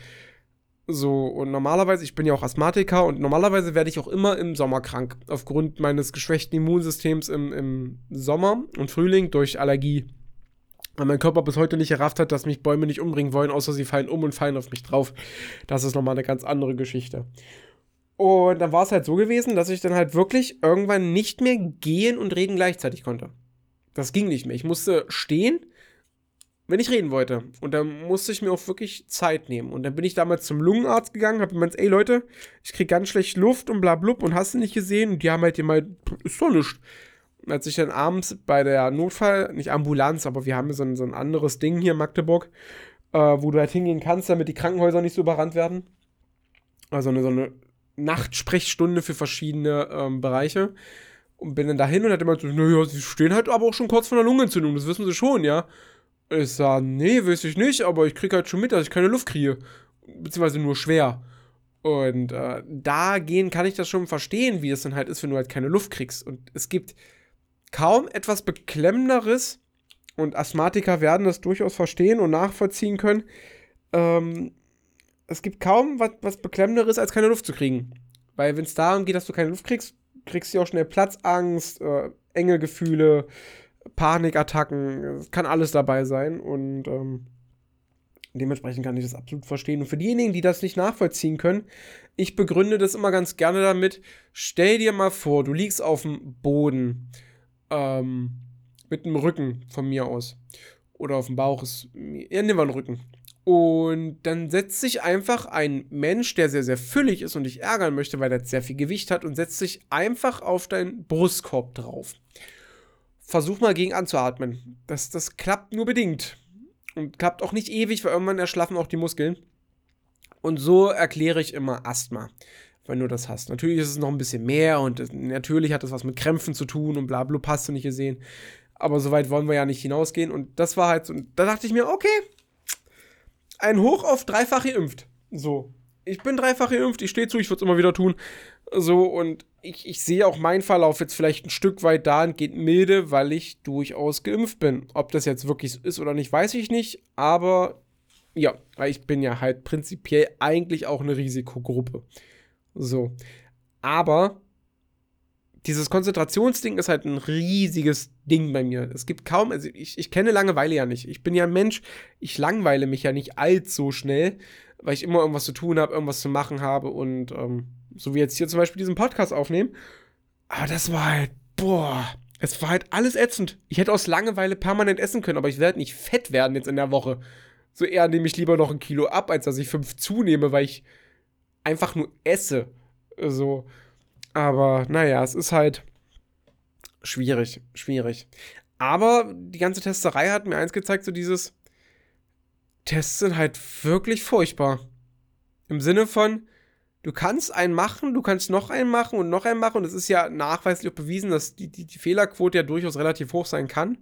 So, und normalerweise, ich bin ja auch Asthmatiker und normalerweise werde ich auch immer im Sommer krank. Aufgrund meines geschwächten Immunsystems im, im Sommer und Frühling durch Allergie. Weil mein Körper bis heute nicht errafft hat, dass mich Bäume nicht umbringen wollen, außer sie fallen um und fallen auf mich drauf. Das ist nochmal eine ganz andere Geschichte. Und dann war es halt so gewesen, dass ich dann halt wirklich irgendwann nicht mehr gehen und reden gleichzeitig konnte. Das ging nicht mehr. Ich musste stehen wenn ich reden wollte. Und dann musste ich mir auch wirklich Zeit nehmen. Und dann bin ich damals zum Lungenarzt gegangen, hab gemeint, ey Leute, ich krieg ganz schlecht Luft und bla blub und hast du nicht gesehen. Und die haben halt gemeint, ist doch nichts. Und als ich dann abends bei der Notfall, nicht Ambulanz, aber wir haben so ein, so ein anderes Ding hier in Magdeburg, äh, wo du halt hingehen kannst, damit die Krankenhäuser nicht so überrannt werden. Also eine, so eine Nachtsprechstunde für verschiedene ähm, Bereiche. Und bin dann dahin und hat immer so, naja, sie stehen halt aber auch schon kurz vor der Lungenentzündung, das wissen sie schon, ja. Ich sag, nee, weiß ich nicht, aber ich krieg halt schon mit, dass ich keine Luft kriege. Beziehungsweise nur schwer. Und äh, dagehend kann ich das schon verstehen, wie es dann halt ist, wenn du halt keine Luft kriegst. Und es gibt kaum etwas Beklemmenderes, und Asthmatiker werden das durchaus verstehen und nachvollziehen können, ähm, es gibt kaum was, was Beklemmenderes, als keine Luft zu kriegen. Weil wenn es darum geht, dass du keine Luft kriegst, kriegst du auch schnell Platzangst, äh, enge Gefühle, Panikattacken, kann alles dabei sein und ähm, dementsprechend kann ich das absolut verstehen. Und für diejenigen, die das nicht nachvollziehen können, ich begründe das immer ganz gerne damit, stell dir mal vor, du liegst auf dem Boden ähm, mit dem Rücken von mir aus oder auf dem Bauch, ist, ja, nehmen wir den Rücken. Und dann setzt sich einfach ein Mensch, der sehr, sehr füllig ist und dich ärgern möchte, weil er sehr viel Gewicht hat, und setzt sich einfach auf deinen Brustkorb drauf. Versuch mal gegen anzuatmen. Das, das klappt nur bedingt. Und klappt auch nicht ewig, weil irgendwann erschlaffen auch die Muskeln. Und so erkläre ich immer Asthma, wenn du das hast. Natürlich ist es noch ein bisschen mehr und natürlich hat das was mit Krämpfen zu tun und bla bla, hast du nicht gesehen. Aber so weit wollen wir ja nicht hinausgehen. Und das war halt so. Da dachte ich mir, okay, ein Hoch auf dreifach geimpft. So. Ich bin dreifach geimpft, ich stehe zu, ich würde es immer wieder tun. So, und ich, ich sehe auch meinen Verlauf jetzt vielleicht ein Stück weit dahingehend milde, weil ich durchaus geimpft bin. Ob das jetzt wirklich so ist oder nicht, weiß ich nicht. Aber ja, weil ich bin ja halt prinzipiell eigentlich auch eine Risikogruppe. So. Aber dieses Konzentrationsding ist halt ein riesiges Ding bei mir. Es gibt kaum, also ich, ich kenne Langeweile ja nicht. Ich bin ja ein Mensch, ich langweile mich ja nicht allzu schnell, weil ich immer irgendwas zu tun habe, irgendwas zu machen habe und ähm, so wie jetzt hier zum Beispiel diesen Podcast aufnehmen. Aber das war halt, boah, es war halt alles ätzend. Ich hätte aus Langeweile permanent essen können, aber ich werde nicht fett werden jetzt in der Woche. So eher nehme ich lieber noch ein Kilo ab, als dass ich fünf zunehme, weil ich einfach nur esse. So. Aber naja, es ist halt schwierig, schwierig. Aber die ganze Testerei hat mir eins gezeigt, so dieses Tests sind halt wirklich furchtbar. Im Sinne von, du kannst einen machen, du kannst noch einen machen und noch einen machen. Und es ist ja nachweislich auch bewiesen, dass die, die, die Fehlerquote ja durchaus relativ hoch sein kann.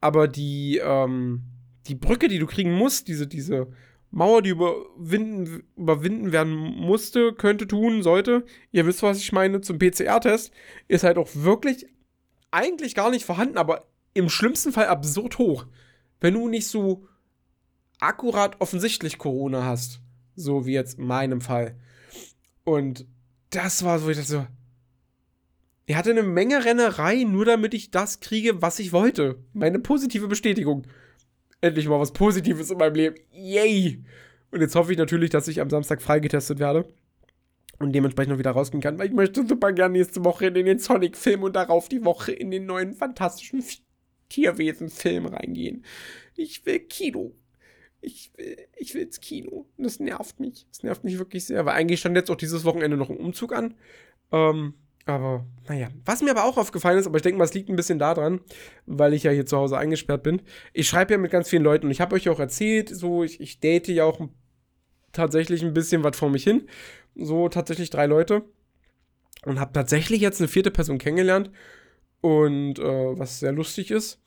Aber die, ähm, die Brücke, die du kriegen musst, diese, diese Mauer, die überwinden, überwinden werden musste, könnte, tun, sollte, ihr wisst, was ich meine, zum PCR-Test, ist halt auch wirklich eigentlich gar nicht vorhanden, aber im schlimmsten Fall absurd hoch. Wenn du nicht so akkurat offensichtlich Corona hast. So wie jetzt in meinem Fall. Und das war so, ich dachte so. Er hatte eine Menge Rennerei, nur damit ich das kriege, was ich wollte. Meine positive Bestätigung endlich mal was Positives in meinem Leben. Yay! Und jetzt hoffe ich natürlich, dass ich am Samstag freigetestet werde und dementsprechend noch wieder rausgehen kann, weil ich möchte super gerne nächste Woche in den Sonic-Film und darauf die Woche in den neuen fantastischen Tierwesen-Film reingehen. Ich will Kino. Ich will, ich will ins Kino. Und das nervt mich. Das nervt mich wirklich sehr, weil eigentlich stand jetzt auch dieses Wochenende noch ein Umzug an. Ähm, aber naja, was mir aber auch aufgefallen ist, aber ich denke mal, es liegt ein bisschen daran, weil ich ja hier zu Hause eingesperrt bin. Ich schreibe ja mit ganz vielen Leuten und ich habe euch auch erzählt, so ich, ich date ja auch tatsächlich ein bisschen was vor mich hin. So tatsächlich drei Leute. Und habe tatsächlich jetzt eine vierte Person kennengelernt. Und äh, was sehr lustig ist.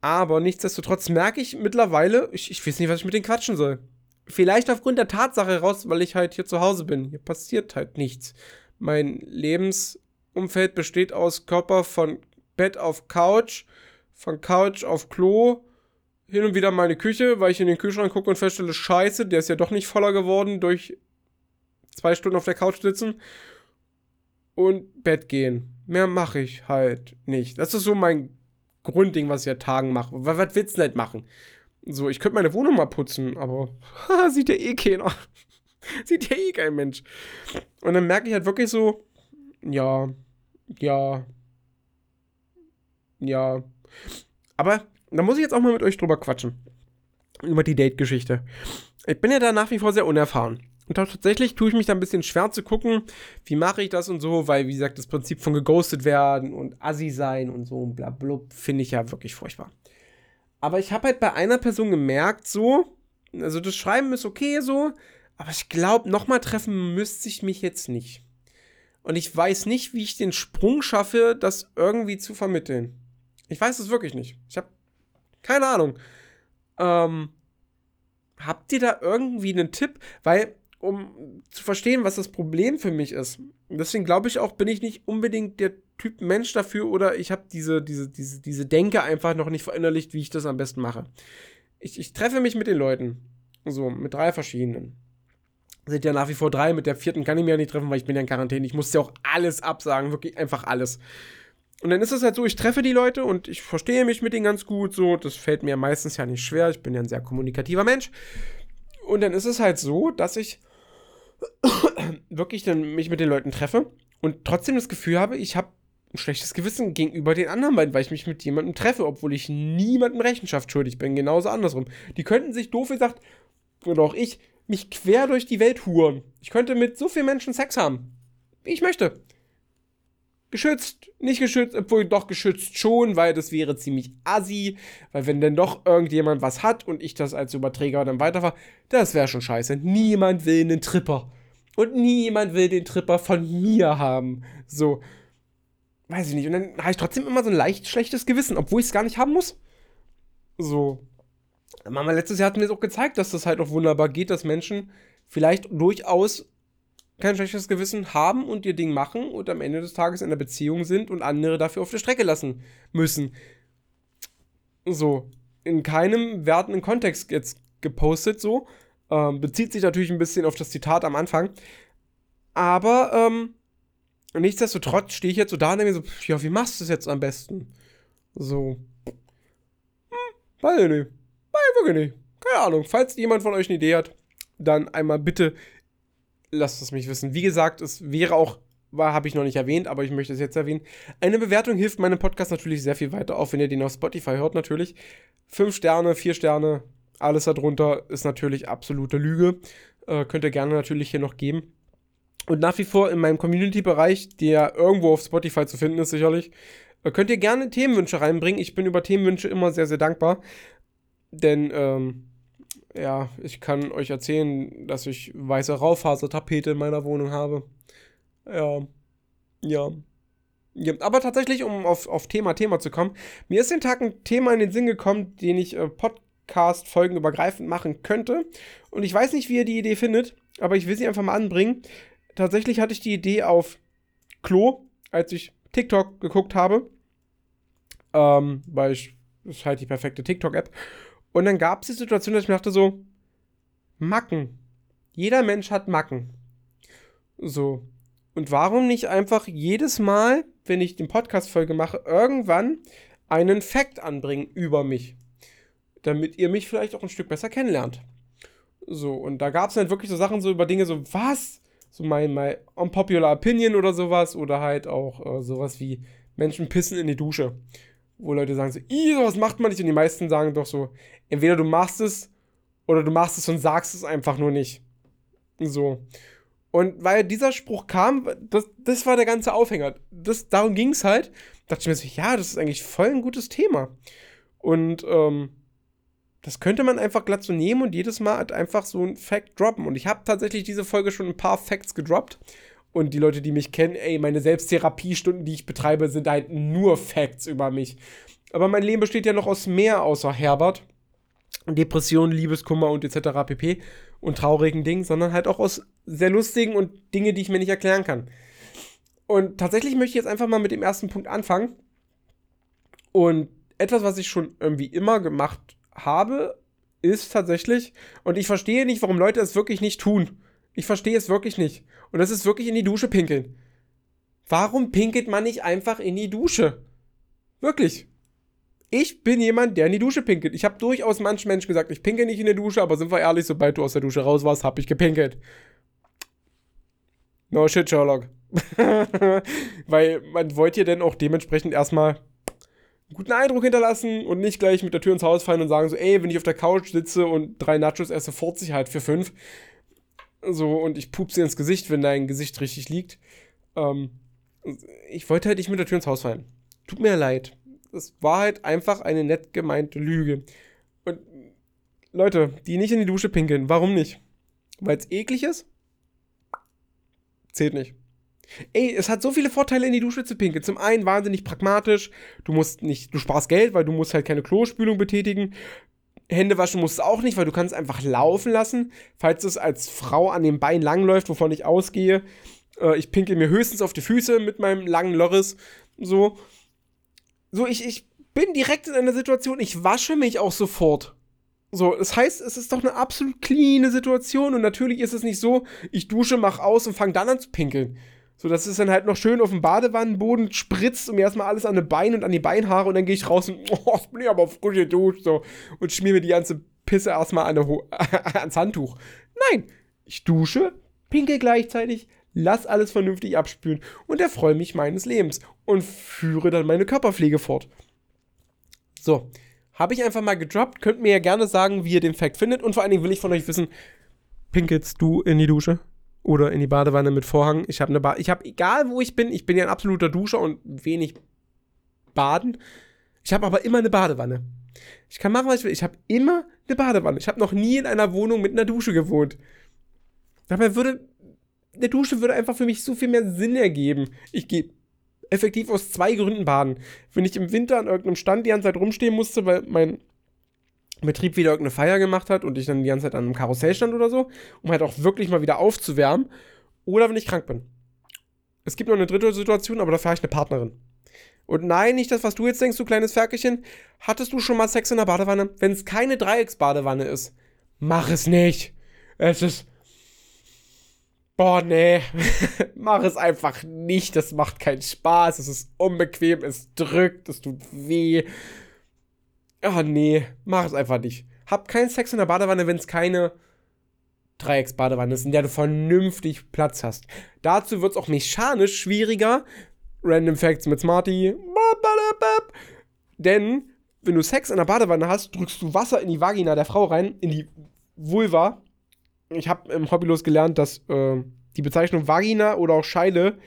Aber nichtsdestotrotz merke ich mittlerweile, ich, ich weiß nicht, was ich mit denen quatschen soll. Vielleicht aufgrund der Tatsache raus, weil ich halt hier zu Hause bin. Hier passiert halt nichts. Mein Lebensumfeld besteht aus Körper von Bett auf Couch, von Couch auf Klo, hin und wieder meine Küche, weil ich in den Kühlschrank gucke und feststelle, scheiße, der ist ja doch nicht voller geworden durch zwei Stunden auf der Couch sitzen und Bett gehen. Mehr mache ich halt nicht. Das ist so mein Grundding, was ich ja Tagen mache. Was, willst du nicht machen? So, ich könnte meine Wohnung mal putzen, aber [laughs] sieht ja eh keiner. [laughs] Sieht ja eh kein Mensch. Und dann merke ich halt wirklich so, ja, ja, ja. Aber da muss ich jetzt auch mal mit euch drüber quatschen. Über die Date-Geschichte. Ich bin ja da nach wie vor sehr unerfahren. Und tatsächlich tue ich mich da ein bisschen schwer zu gucken, wie mache ich das und so, weil, wie gesagt, das Prinzip von geghostet werden und assi sein und so und bla blub, finde ich ja wirklich furchtbar. Aber ich habe halt bei einer Person gemerkt, so, also das Schreiben ist okay so, aber ich glaube, nochmal treffen müsste ich mich jetzt nicht. Und ich weiß nicht, wie ich den Sprung schaffe, das irgendwie zu vermitteln. Ich weiß es wirklich nicht. Ich habe keine Ahnung. Ähm, habt ihr da irgendwie einen Tipp? Weil, um zu verstehen, was das Problem für mich ist, deswegen glaube ich auch, bin ich nicht unbedingt der Typ Mensch dafür oder ich habe diese, diese, diese, diese Denke einfach noch nicht verinnerlicht, wie ich das am besten mache. Ich, ich treffe mich mit den Leuten. So, mit drei verschiedenen. Sind ja nach wie vor drei. Mit der vierten kann ich mir ja nicht treffen, weil ich bin ja in Quarantäne. Ich musste ja auch alles absagen, wirklich einfach alles. Und dann ist es halt so, ich treffe die Leute und ich verstehe mich mit denen ganz gut. So, das fällt mir meistens ja nicht schwer. Ich bin ja ein sehr kommunikativer Mensch. Und dann ist es halt so, dass ich [coughs] wirklich dann mich mit den Leuten treffe und trotzdem das Gefühl habe, ich habe ein schlechtes Gewissen gegenüber den anderen beiden, weil ich mich mit jemandem treffe, obwohl ich niemandem Rechenschaft schuldig bin. Genauso andersrum. Die könnten sich doof gesagt, oder auch ich, mich quer durch die Welt huren. Ich könnte mit so vielen Menschen Sex haben, wie ich möchte. Geschützt, nicht geschützt, obwohl doch geschützt schon, weil das wäre ziemlich assi, weil wenn denn doch irgendjemand was hat und ich das als Überträger dann weiterfahre, das wäre schon scheiße. Niemand will einen Tripper. Und niemand will den Tripper von mir haben. So. Weiß ich nicht. Und dann habe ich trotzdem immer so ein leicht schlechtes Gewissen, obwohl ich es gar nicht haben muss. So. Mama, letztes Jahr hat mir das auch gezeigt, dass das halt auch wunderbar geht, dass Menschen vielleicht durchaus kein schlechtes Gewissen haben und ihr Ding machen und am Ende des Tages in einer Beziehung sind und andere dafür auf der Strecke lassen müssen. So, in keinem wertenden Kontext jetzt gepostet, so. Ähm, bezieht sich natürlich ein bisschen auf das Zitat am Anfang. Aber, ähm, nichtsdestotrotz stehe ich jetzt so da und denke so, ja, wie machst du das jetzt am besten? So. Hm, weiß ich nicht. Ich wirklich nicht. Keine Ahnung. Falls jemand von euch eine Idee hat, dann einmal bitte lasst es mich wissen. Wie gesagt, es wäre auch, habe ich noch nicht erwähnt, aber ich möchte es jetzt erwähnen. Eine Bewertung hilft meinem Podcast natürlich sehr viel weiter, auch wenn ihr den auf Spotify hört, natürlich. Fünf Sterne, vier Sterne, alles darunter ist natürlich absolute Lüge. Äh, könnt ihr gerne natürlich hier noch geben. Und nach wie vor in meinem Community-Bereich, der irgendwo auf Spotify zu finden ist, sicherlich, äh, könnt ihr gerne Themenwünsche reinbringen. Ich bin über Themenwünsche immer sehr, sehr dankbar. Denn, ähm, ja, ich kann euch erzählen, dass ich weiße Raufasertapete in meiner Wohnung habe. Ja, ja. ja. Aber tatsächlich, um auf, auf Thema Thema zu kommen, mir ist den Tag ein Thema in den Sinn gekommen, den ich äh, Podcast-Folgen übergreifend machen könnte. Und ich weiß nicht, wie ihr die Idee findet, aber ich will sie einfach mal anbringen. Tatsächlich hatte ich die Idee auf Klo, als ich TikTok geguckt habe. Ähm, weil ich, das ist halt die perfekte TikTok-App. Und dann gab es die Situation, dass ich mir dachte so, Macken. Jeder Mensch hat Macken. So. Und warum nicht einfach jedes Mal, wenn ich den Podcast-Folge mache, irgendwann einen Fact anbringen über mich? Damit ihr mich vielleicht auch ein Stück besser kennenlernt. So, und da gab es halt wirklich so Sachen so über Dinge so, was? So mein, mein unpopular opinion oder sowas. Oder halt auch äh, sowas wie Menschen pissen in die Dusche wo Leute sagen so, was macht man nicht? Und die meisten sagen doch so, entweder du machst es oder du machst es und sagst es einfach nur nicht. So. Und weil dieser Spruch kam, das, das war der ganze Aufhänger. Das, darum ging es halt. Dachte ich mir so, ja, das ist eigentlich voll ein gutes Thema. Und ähm, das könnte man einfach glatt so nehmen und jedes Mal halt einfach so ein Fact droppen. Und ich habe tatsächlich diese Folge schon ein paar Facts gedroppt. Und die Leute, die mich kennen, ey, meine Selbsttherapiestunden, die ich betreibe, sind halt nur Facts über mich. Aber mein Leben besteht ja noch aus mehr außer Herbert. Depressionen, Liebeskummer und etc. pp. und traurigen Dingen, sondern halt auch aus sehr lustigen und Dinge, die ich mir nicht erklären kann. Und tatsächlich möchte ich jetzt einfach mal mit dem ersten Punkt anfangen. Und etwas, was ich schon irgendwie immer gemacht habe, ist tatsächlich, und ich verstehe nicht, warum Leute es wirklich nicht tun. Ich verstehe es wirklich nicht. Und das ist wirklich in die Dusche pinkeln. Warum pinkelt man nicht einfach in die Dusche? Wirklich. Ich bin jemand, der in die Dusche pinkelt. Ich habe durchaus manchen Menschen gesagt, ich pinkel nicht in der Dusche, aber sind wir ehrlich, sobald du aus der Dusche raus warst, habe ich gepinkelt. No shit, Sherlock. [laughs] Weil man wollte ja dann auch dementsprechend erstmal einen guten Eindruck hinterlassen und nicht gleich mit der Tür ins Haus fallen und sagen so, ey, wenn ich auf der Couch sitze und drei Nachos esse, 40 halt für fünf. So, und ich pupse ins Gesicht, wenn dein Gesicht richtig liegt. Ähm, ich wollte halt nicht mit der Tür ins Haus fallen. Tut mir leid. Es war halt einfach eine nett gemeinte Lüge. Und Leute, die nicht in die Dusche pinkeln, warum nicht? Weil es eklig ist? Zählt nicht. Ey, es hat so viele Vorteile, in die Dusche zu pinkeln. Zum einen wahnsinnig pragmatisch. Du musst nicht, du sparst Geld, weil du musst halt keine Klospülung betätigen. Hände waschen musst du auch nicht, weil du kannst einfach laufen lassen. Falls es als Frau an dem Bein langläuft, wovon ich ausgehe. Äh, ich pinkel mir höchstens auf die Füße mit meinem langen Loris. So. So, ich, ich bin direkt in einer Situation, ich wasche mich auch sofort. So, das heißt, es ist doch eine absolut cleane Situation und natürlich ist es nicht so, ich dusche, mach aus und fange dann an zu pinkeln. So, das ist dann halt noch schön auf dem Badewannenboden, spritzt mir erstmal alles an die Beine und an die Beinhaare und dann gehe ich raus und, [laughs] oh, ich bin ja aber frisch geduscht, so, und schmier mir die ganze Pisse erstmal an [laughs] ans Handtuch. Nein, ich dusche, pinkel gleichzeitig, lass alles vernünftig abspülen und erfreue mich meines Lebens und führe dann meine Körperpflege fort. So, habe ich einfach mal gedroppt. Könnt mir ja gerne sagen, wie ihr den Fact findet. Und vor allen Dingen will ich von euch wissen, pinkelst du in die Dusche? Oder in die Badewanne mit Vorhang? Ich habe eine ba Ich habe, egal wo ich bin, ich bin ja ein absoluter Duscher und wenig baden. Ich habe aber immer eine Badewanne. Ich kann machen, was ich will. Ich habe immer eine Badewanne. Ich habe noch nie in einer Wohnung mit einer Dusche gewohnt. Dabei würde eine Dusche würde einfach für mich so viel mehr Sinn ergeben. Ich gehe effektiv aus zwei Gründen baden. Wenn ich im Winter an irgendeinem Stand die ganze Zeit rumstehen musste, weil mein Betrieb wieder irgendeine Feier gemacht hat und ich dann die ganze Zeit an einem Karussell stand oder so, um halt auch wirklich mal wieder aufzuwärmen. Oder wenn ich krank bin. Es gibt noch eine dritte Situation, aber dafür habe ich eine Partnerin. Und nein, nicht das, was du jetzt denkst, du kleines Ferkelchen. Hattest du schon mal Sex in der Badewanne? Wenn es keine Dreiecksbadewanne ist, mach es nicht. Es ist boah, nee, [laughs] mach es einfach nicht. Das macht keinen Spaß. Es ist unbequem, es drückt, es tut weh. Ah, nee, mach es einfach nicht. Hab keinen Sex in der Badewanne, wenn es keine Dreiecksbadewanne ist, in der du vernünftig Platz hast. Dazu wird es auch mechanisch schwieriger. Random Facts mit Smarty. Denn, wenn du Sex in der Badewanne hast, drückst du Wasser in die Vagina der Frau rein, in die Vulva ich habe im Hobbylos gelernt, dass äh, die Bezeichnung Vagina oder auch Scheide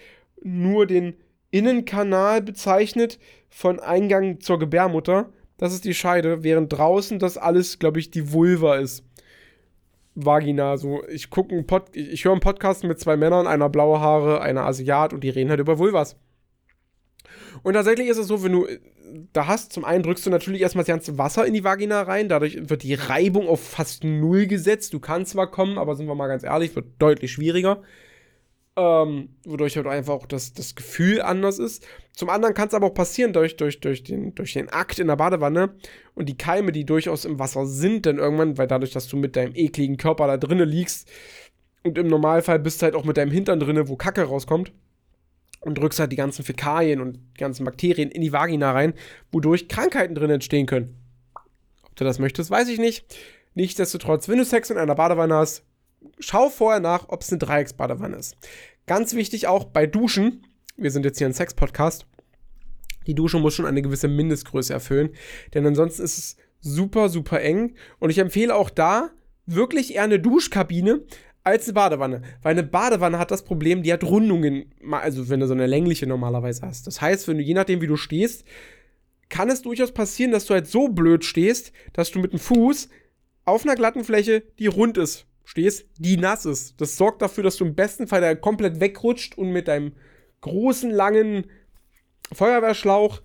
nur den Innenkanal bezeichnet von Eingang zur Gebärmutter. Das ist die Scheide, während draußen das alles, glaube ich, die Vulva ist. Vagina, so. Ich ich, ich höre einen Podcast mit zwei Männern, einer blaue Haare, einer Asiat und die reden halt über Vulvas. Und tatsächlich ist es so, wenn du da hast, zum einen drückst du natürlich erstmal das ganze Wasser in die Vagina rein, dadurch wird die Reibung auf fast null gesetzt. Du kannst zwar kommen, aber sind wir mal ganz ehrlich, wird deutlich schwieriger. Ähm, wodurch halt einfach auch das, das Gefühl anders ist. Zum anderen kann es aber auch passieren, durch, durch, durch, den, durch den Akt in der Badewanne und die Keime, die durchaus im Wasser sind, denn irgendwann, weil dadurch, dass du mit deinem ekligen Körper da drinnen liegst und im Normalfall bist du halt auch mit deinem Hintern drinnen, wo Kacke rauskommt, und drückst halt die ganzen Fäkalien und die ganzen Bakterien in die Vagina rein, wodurch Krankheiten drin entstehen können. Ob du das möchtest, weiß ich nicht. Nichtsdestotrotz, wenn du Sex in einer Badewanne hast, schau vorher nach, ob es eine Dreiecksbadewanne ist. Ganz wichtig auch bei Duschen, wir sind jetzt hier ein Sex-Podcast, die Dusche muss schon eine gewisse Mindestgröße erfüllen, denn ansonsten ist es super, super eng. Und ich empfehle auch da wirklich eher eine Duschkabine, als eine Badewanne. Weil eine Badewanne hat das Problem, die hat Rundungen, also wenn du so eine längliche normalerweise hast. Das heißt, wenn du je nachdem, wie du stehst, kann es durchaus passieren, dass du halt so blöd stehst, dass du mit dem Fuß auf einer glatten Fläche, die rund ist, stehst, die nass ist. Das sorgt dafür, dass du im besten Fall da komplett wegrutscht und mit deinem großen, langen Feuerwehrschlauch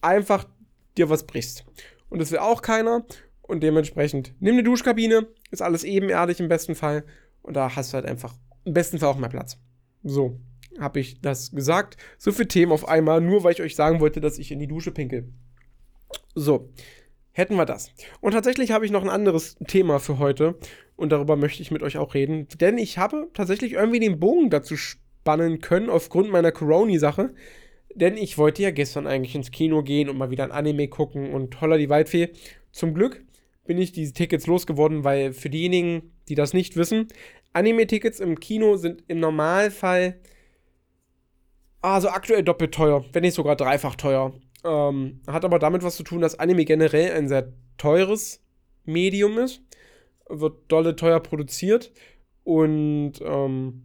einfach dir was brichst. Und das will auch keiner. Und dementsprechend nimm eine Duschkabine, ist alles ebenerdig im besten Fall und da hast du halt einfach im besten Fall auch mehr Platz. So, habe ich das gesagt. So viele Themen auf einmal, nur weil ich euch sagen wollte, dass ich in die Dusche pinkel. So, hätten wir das. Und tatsächlich habe ich noch ein anderes Thema für heute und darüber möchte ich mit euch auch reden, denn ich habe tatsächlich irgendwie den Bogen dazu spannen können aufgrund meiner Corona-Sache. Denn ich wollte ja gestern eigentlich ins Kino gehen und mal wieder ein Anime gucken und holla die Waldfee. Zum Glück bin ich diese Tickets losgeworden, weil für diejenigen, die das nicht wissen, Anime-Tickets im Kino sind im Normalfall also aktuell doppelt teuer, wenn nicht sogar dreifach teuer. Ähm, hat aber damit was zu tun, dass Anime generell ein sehr teures Medium ist. Wird dolle teuer produziert. Und ähm,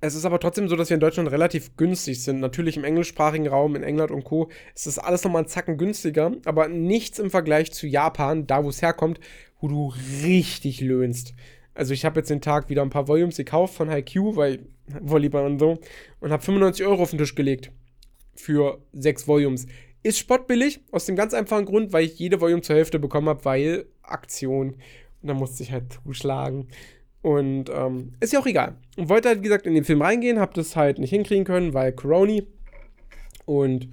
es ist aber trotzdem so, dass wir in Deutschland relativ günstig sind. Natürlich im englischsprachigen Raum, in England und Co. ist das alles nochmal einen Zacken günstiger, aber nichts im Vergleich zu Japan, da wo es herkommt, wo du richtig löhnst. Also ich habe jetzt den Tag wieder ein paar Volumes gekauft von HiQ, weil [laughs] Volleyball und so, und habe 95 Euro auf den Tisch gelegt für sechs Volumes. Ist spottbillig, aus dem ganz einfachen Grund, weil ich jede Volume zur Hälfte bekommen habe, weil Aktion. Und da musste ich halt zuschlagen. Und ähm, ist ja auch egal. Und wollte halt, wie gesagt, in den Film reingehen, hab das halt nicht hinkriegen können, weil Coroni. Und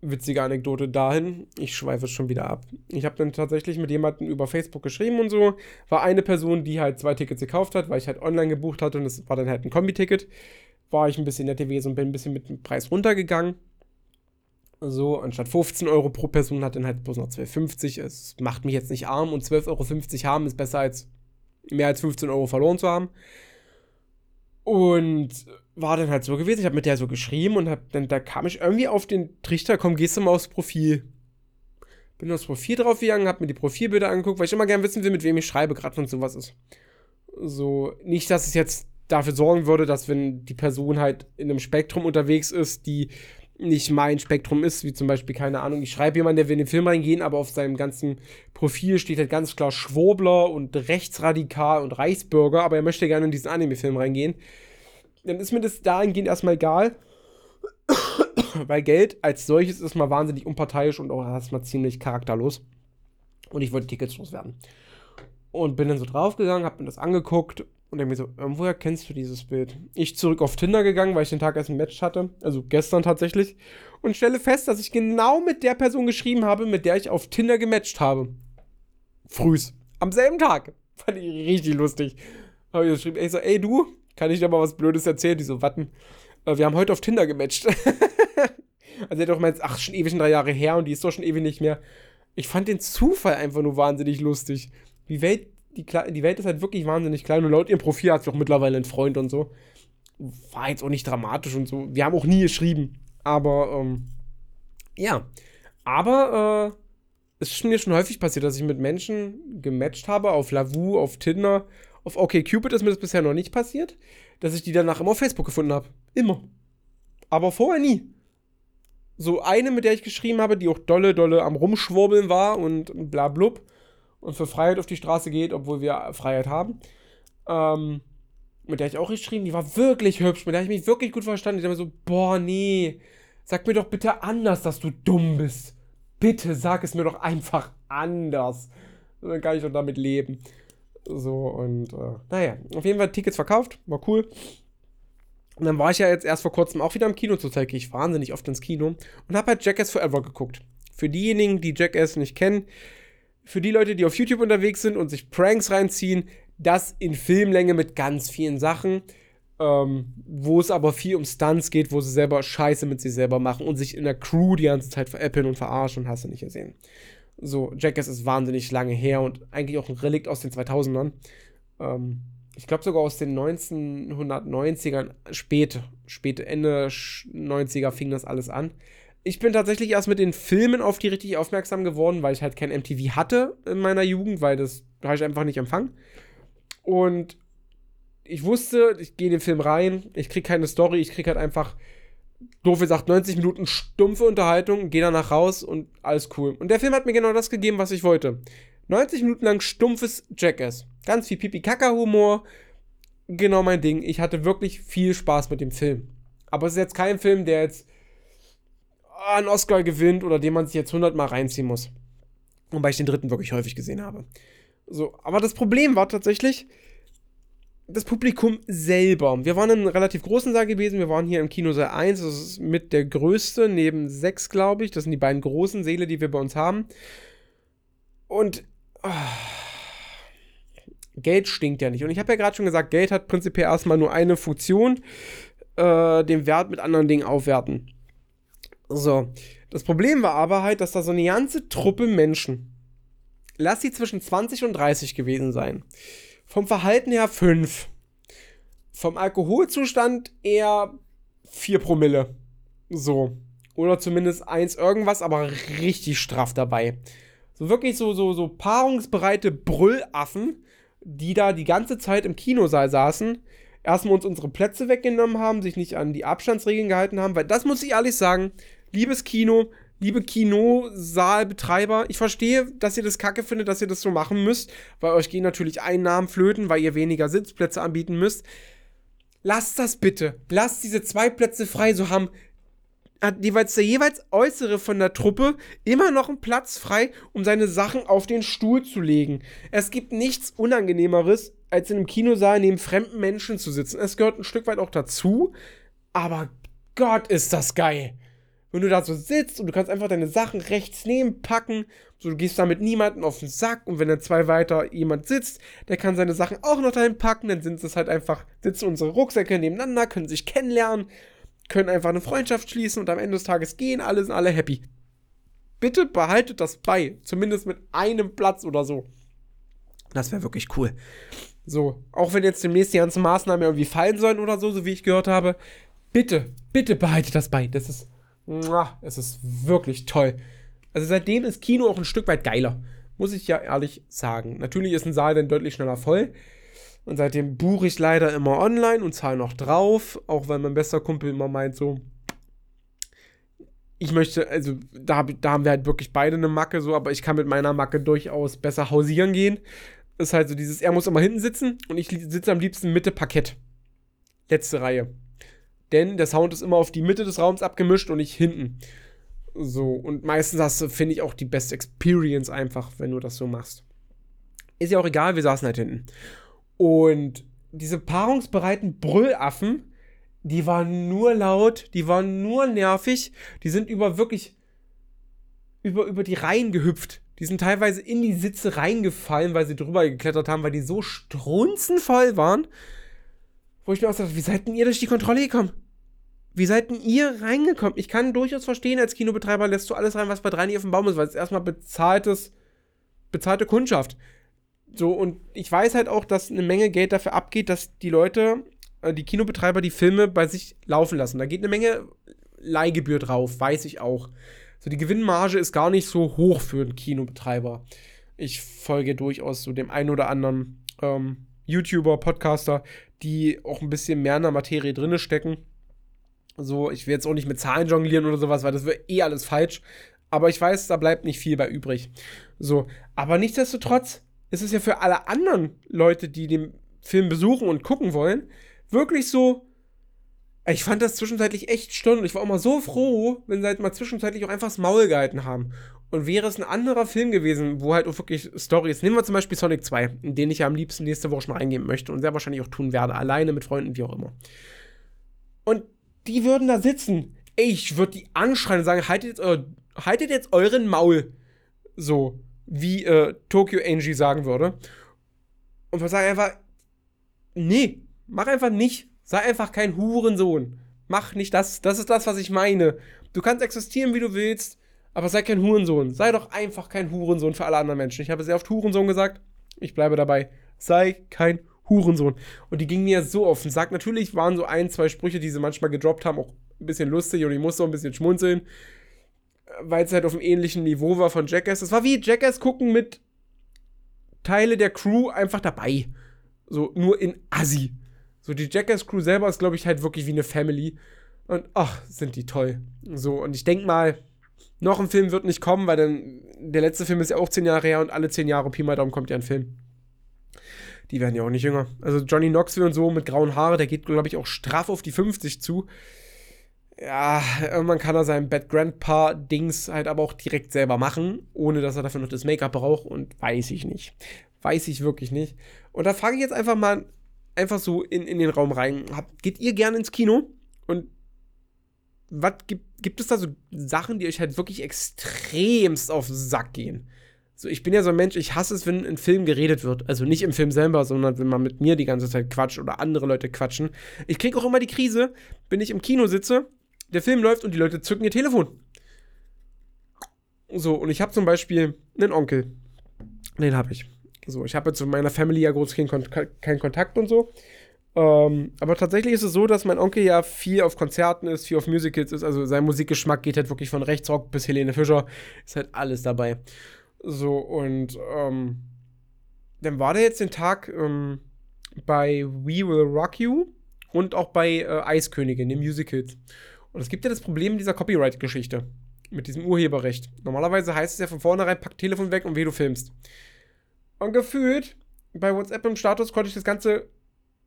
witzige Anekdote dahin. Ich schweife es schon wieder ab. Ich habe dann tatsächlich mit jemandem über Facebook geschrieben und so. War eine Person, die halt zwei Tickets gekauft hat, weil ich halt online gebucht hatte und es war dann halt ein Kombi-Ticket. War ich ein bisschen nett gewesen und bin ein bisschen mit dem Preis runtergegangen. So, anstatt 15 Euro pro Person hat dann halt bloß noch 12,50. Es macht mich jetzt nicht arm und 12,50 Euro haben ist besser als mehr als 15 Euro verloren zu haben. Und war dann halt so gewesen, ich habe mit der so geschrieben und hab dann, da kam ich irgendwie auf den Trichter, komm, gehst du mal aufs Profil. Bin aufs Profil draufgegangen, hab mir die Profilbilder angeguckt, weil ich immer gerne wissen will, mit wem ich schreibe, gerade wenn sowas ist. So, nicht, dass es jetzt dafür sorgen würde, dass wenn die Person halt in einem Spektrum unterwegs ist, die nicht mein Spektrum ist, wie zum Beispiel, keine Ahnung, ich schreibe jemanden, der will in den Film reingehen, aber auf seinem ganzen Profil steht halt ganz klar Schwurbler und Rechtsradikal und Reichsbürger, aber er möchte gerne in diesen Anime-Film reingehen dann ist mir das dahingehend erstmal egal. [coughs] Weil Geld als solches ist mal wahnsinnig unparteiisch und auch erstmal ziemlich charakterlos. Und ich wollte Tickets loswerden. Und bin dann so draufgegangen, hab mir das angeguckt und mir so, woher kennst du dieses Bild? Ich zurück auf Tinder gegangen, weil ich den Tag erst ein Match hatte, also gestern tatsächlich, und stelle fest, dass ich genau mit der Person geschrieben habe, mit der ich auf Tinder gematcht habe. Frühs. Am selben Tag. [laughs] Fand ich richtig lustig. Habe ich geschrieben, ey, so, ey du, kann ich dir mal was Blödes erzählen? Die so, watten. Äh, wir haben heute auf Tinder gematcht. [laughs] also er doch mal ach, schon ewig drei Jahre her und die ist doch schon ewig nicht mehr. Ich fand den Zufall einfach nur wahnsinnig lustig. Die Welt, die, die Welt ist halt wirklich wahnsinnig klein und laut ihrem Profil hat sie auch mittlerweile einen Freund und so. War jetzt auch nicht dramatisch und so. Wir haben auch nie geschrieben. Aber, ähm, ja. Aber, äh, es ist mir schon häufig passiert, dass ich mit Menschen gematcht habe auf Lavu, auf Tinder auf OkCupid ist mir das bisher noch nicht passiert, dass ich die danach immer auf Facebook gefunden habe. Immer. Aber vorher nie. So eine, mit der ich geschrieben habe, die auch dolle, dolle am Rumschwurbeln war und bla und für Freiheit auf die Straße geht, obwohl wir Freiheit haben. Ähm, mit der ich auch geschrieben, die war wirklich hübsch, mit der ich mich wirklich gut verstanden. Ich mir so, boah, nee, sag mir doch bitte anders, dass du dumm bist. Bitte sag es mir doch einfach anders. Dann kann ich doch damit leben. So, und äh, naja, auf jeden Fall Tickets verkauft, war cool. Und dann war ich ja jetzt erst vor kurzem auch wieder im Kino, zurzeit gehe ich wahnsinnig oft ins Kino und habe halt Jackass Forever geguckt. Für diejenigen, die Jackass nicht kennen, für die Leute, die auf YouTube unterwegs sind und sich Pranks reinziehen, das in Filmlänge mit ganz vielen Sachen, ähm, wo es aber viel um Stunts geht, wo sie selber Scheiße mit sich selber machen und sich in der Crew die ganze Zeit veräppeln und verarschen, hast du nicht gesehen. So, Jackass ist wahnsinnig lange her und eigentlich auch ein Relikt aus den 2000ern. Ähm, ich glaube sogar aus den 1990ern, spät, spät Ende 90er fing das alles an. Ich bin tatsächlich erst mit den Filmen auf die richtig aufmerksam geworden, weil ich halt kein MTV hatte in meiner Jugend, weil das habe ich einfach nicht empfangen. Und ich wusste, ich gehe in den Film rein, ich kriege keine Story, ich kriege halt einfach doof gesagt, 90 Minuten stumpfe Unterhaltung, gehe danach raus und alles cool. Und der Film hat mir genau das gegeben, was ich wollte. 90 Minuten lang stumpfes Jackass. Ganz viel Pipi-Kaka-Humor. Genau mein Ding. Ich hatte wirklich viel Spaß mit dem Film. Aber es ist jetzt kein Film, der jetzt einen Oscar gewinnt oder den man sich jetzt 100 Mal reinziehen muss. Wobei ich den dritten wirklich häufig gesehen habe. So, aber das Problem war tatsächlich, das Publikum selber. Wir waren in einem relativ großen Saal gewesen. Wir waren hier im Kinosaal 1. Das ist mit der größte, neben 6, glaube ich. Das sind die beiden großen Säle, die wir bei uns haben. Und oh, Geld stinkt ja nicht. Und ich habe ja gerade schon gesagt, Geld hat prinzipiell erstmal nur eine Funktion: äh, den Wert mit anderen Dingen aufwerten. So. Das Problem war aber halt, dass da so eine ganze Truppe Menschen, lass sie zwischen 20 und 30 gewesen sein, vom Verhalten her 5. Vom Alkoholzustand eher 4 Promille. So. Oder zumindest 1 irgendwas, aber richtig straff dabei. So wirklich so, so, so paarungsbereite Brüllaffen, die da die ganze Zeit im Kinosaal saßen, erstmal uns unsere Plätze weggenommen haben, sich nicht an die Abstandsregeln gehalten haben, weil das muss ich ehrlich sagen, liebes Kino, liebe Kinosaalbetreiber, ich verstehe, dass ihr das kacke findet, dass ihr das so machen müsst, weil euch gehen natürlich Einnahmen flöten, weil ihr weniger Sitzplätze anbieten müsst. Lasst das bitte. Lasst diese zwei Plätze frei, so haben hat jeweils der jeweils äußere von der Truppe immer noch einen Platz frei, um seine Sachen auf den Stuhl zu legen. Es gibt nichts Unangenehmeres, als in einem Kinosaal neben fremden Menschen zu sitzen. Es gehört ein Stück weit auch dazu, aber Gott ist das geil wenn du da so sitzt und du kannst einfach deine Sachen rechts neben packen, so du gehst da mit niemandem auf den Sack und wenn dann zwei weiter jemand sitzt, der kann seine Sachen auch noch dahin packen, dann sind es halt einfach, sitzen unsere Rucksäcke nebeneinander, können sich kennenlernen, können einfach eine Freundschaft schließen und am Ende des Tages gehen, alle sind alle happy. Bitte behaltet das bei, zumindest mit einem Platz oder so. Das wäre wirklich cool. So, auch wenn jetzt demnächst die ganzen Maßnahmen irgendwie fallen sollen oder so, so wie ich gehört habe, bitte, bitte behaltet das bei. Das ist es ist wirklich toll. Also seitdem ist Kino auch ein Stück weit geiler. Muss ich ja ehrlich sagen. Natürlich ist ein Saal dann deutlich schneller voll. Und seitdem buche ich leider immer online und zahle noch drauf. Auch weil mein bester Kumpel immer meint so, ich möchte, also da, da haben wir halt wirklich beide eine Macke so, aber ich kann mit meiner Macke durchaus besser hausieren gehen. ist halt so dieses, er muss immer hinten sitzen und ich sitze am liebsten Mitte Parkett. Letzte Reihe denn der Sound ist immer auf die Mitte des Raums abgemischt und nicht hinten. So, und meistens hast du, finde ich, auch die beste Experience einfach, wenn du das so machst. Ist ja auch egal, wir saßen halt hinten. Und diese paarungsbereiten Brüllaffen, die waren nur laut, die waren nur nervig, die sind über wirklich über, über die Reihen gehüpft. Die sind teilweise in die Sitze reingefallen, weil sie drüber geklettert haben, weil die so strunzenvoll waren wo ich mir auch sage, wie seid denn ihr durch die Kontrolle gekommen? Wie seid denn ihr reingekommen? Ich kann durchaus verstehen, als Kinobetreiber lässt du alles rein, was bei drei nicht auf dem Baum ist, weil es erstmal bezahltes, bezahlte Kundschaft. So, und ich weiß halt auch, dass eine Menge Geld dafür abgeht, dass die Leute, äh, die Kinobetreiber, die Filme bei sich laufen lassen. Da geht eine Menge Leihgebühr drauf, weiß ich auch. So, die Gewinnmarge ist gar nicht so hoch für einen Kinobetreiber. Ich folge durchaus so dem einen oder anderen ähm, YouTuber, Podcaster, die auch ein bisschen mehr in der Materie drinne stecken. So, ich will jetzt auch nicht mit Zahlen jonglieren oder sowas, weil das wäre eh alles falsch. Aber ich weiß, da bleibt nicht viel bei übrig. So, aber nichtsdestotrotz ist es ja für alle anderen Leute, die den Film besuchen und gucken wollen, wirklich so. Ich fand das zwischenzeitlich echt störend. Ich war auch mal so froh, wenn sie halt mal zwischenzeitlich auch einfach das Maul gehalten haben. Und wäre es ein anderer Film gewesen, wo halt auch wirklich Stories, nehmen wir zum Beispiel Sonic 2, in den ich ja am liebsten nächste Woche schon reingehen möchte und sehr wahrscheinlich auch tun werde, alleine mit Freunden, wie auch immer. Und die würden da sitzen. Ich würde die anschreien und sagen, haltet jetzt, euer, haltet jetzt euren Maul. So, wie äh, Tokyo Angie sagen würde. Und wir sagen einfach, nee, mach einfach nicht. Sei einfach kein Hurensohn. Mach nicht das. Das ist das, was ich meine. Du kannst existieren, wie du willst aber sei kein Hurensohn. Sei doch einfach kein Hurensohn für alle anderen Menschen. Ich habe sehr oft Hurensohn gesagt. Ich bleibe dabei. Sei kein Hurensohn. Und die gingen mir so auf den Sack. Natürlich waren so ein, zwei Sprüche, die sie manchmal gedroppt haben, auch ein bisschen lustig und ich musste auch ein bisschen schmunzeln, weil es halt auf einem ähnlichen Niveau war von Jackass. Es war wie Jackass gucken mit Teile der Crew einfach dabei. So nur in Assi. So die Jackass Crew selber ist, glaube ich, halt wirklich wie eine Family. Und ach, sind die toll. So, und ich denke mal, noch ein Film wird nicht kommen, weil dann der letzte Film ist ja auch zehn Jahre her und alle zehn Jahre Pi mal Daumen kommt ja ein Film. Die werden ja auch nicht jünger. Also Johnny Knoxville und so mit grauen Haaren, der geht, glaube ich, auch straff auf die 50 zu. Ja, man kann da sein Bad Grandpa-Dings halt aber auch direkt selber machen, ohne dass er dafür noch das Make-up braucht und weiß ich nicht. Weiß ich wirklich nicht. Und da frage ich jetzt einfach mal einfach so in, in den Raum rein. Habt, geht ihr gerne ins Kino? Und was gibt, gibt es da so Sachen, die euch halt wirklich extremst auf den Sack gehen? So, ich bin ja so ein Mensch, ich hasse es, wenn in Film geredet wird. Also nicht im Film selber, sondern wenn man mit mir die ganze Zeit quatscht oder andere Leute quatschen. Ich kriege auch immer die Krise, wenn ich im Kino sitze, der Film läuft und die Leute zücken ihr Telefon. So, und ich habe zum Beispiel einen Onkel. Den habe ich. So, ich habe jetzt zu meiner Family ja groß keinen Kontakt und so. Ähm, aber tatsächlich ist es so, dass mein Onkel ja viel auf Konzerten ist, viel auf Musicals ist. Also sein Musikgeschmack geht halt wirklich von Rechtsrock bis Helene Fischer. Ist halt alles dabei. So, und ähm, dann war der jetzt den Tag ähm, bei We Will Rock You und auch bei äh, Eiskönigin, den Musicals. Und es gibt ja das Problem dieser Copyright-Geschichte mit diesem Urheberrecht. Normalerweise heißt es ja von vornherein, pack Telefon weg und weh, du filmst. Und gefühlt, bei WhatsApp im Status konnte ich das Ganze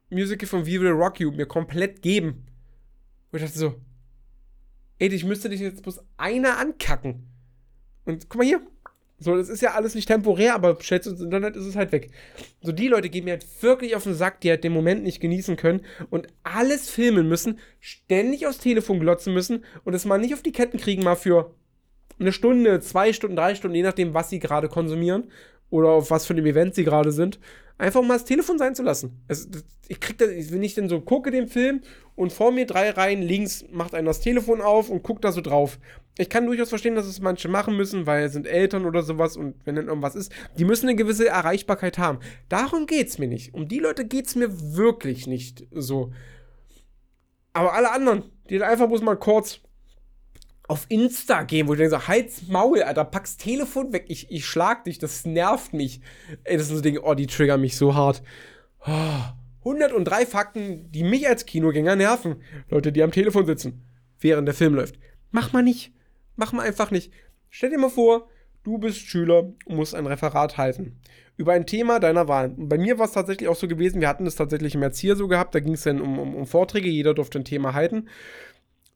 Musical von We Will Rock You mir komplett geben. Und ich dachte so, ey, ich müsste dich jetzt bloß einer ankacken. Und guck mal hier, So, das ist ja alles nicht temporär, aber du ins Internet, ist es halt weg. So, die Leute gehen mir halt wirklich auf den Sack, die halt den Moment nicht genießen können und alles filmen müssen, ständig aufs Telefon glotzen müssen und es mal nicht auf die Ketten kriegen, mal für eine Stunde, zwei Stunden, drei Stunden, je nachdem, was sie gerade konsumieren oder auf was für einem Event sie gerade sind, einfach mal das Telefon sein zu lassen. Es, ich krieg das, wenn ich denn so gucke den Film und vor mir drei Reihen links macht einer das Telefon auf und guckt da so drauf. Ich kann durchaus verstehen, dass es manche machen müssen, weil es sind Eltern oder sowas und wenn dann irgendwas ist, die müssen eine gewisse Erreichbarkeit haben. Darum geht's mir nicht. Um die Leute geht's mir wirklich nicht so. Aber alle anderen, die dann einfach bloß mal kurz auf Insta gehen, wo ich denke so, halt's Maul, Alter, pack's Telefon weg, ich, ich schlag dich, das nervt mich. Ey, das sind so Dinge, oh, die triggern mich so hart. Oh, 103 Fakten, die mich als Kinogänger nerven. Leute, die am Telefon sitzen, während der Film läuft. Mach mal nicht. Mach mal einfach nicht. Stell dir mal vor, du bist Schüler und musst ein Referat halten. Über ein Thema deiner Wahl. Und bei mir war es tatsächlich auch so gewesen, wir hatten es tatsächlich im Erzieher so gehabt, da ging es dann um, um, um, Vorträge, jeder durfte ein Thema halten.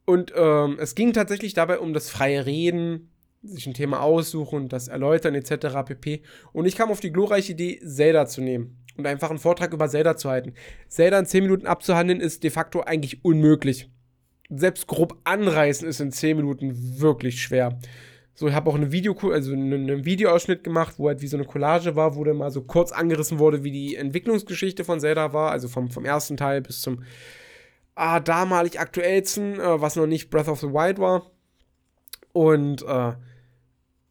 Und ähm, es ging tatsächlich dabei um das freie Reden, sich ein Thema aussuchen, das erläutern etc. pp. Und ich kam auf die glorreiche Idee, Zelda zu nehmen und einfach einen Vortrag über Zelda zu halten. Zelda in 10 Minuten abzuhandeln ist de facto eigentlich unmöglich selbst grob anreißen ist in 10 Minuten wirklich schwer. So, ich habe auch eine Video, also einen Videoausschnitt gemacht, wo halt wie so eine Collage war, wo dann mal so kurz angerissen wurde, wie die Entwicklungsgeschichte von Zelda war, also vom, vom ersten Teil bis zum ah, damalig aktuellsten, äh, was noch nicht Breath of the Wild war. Und äh,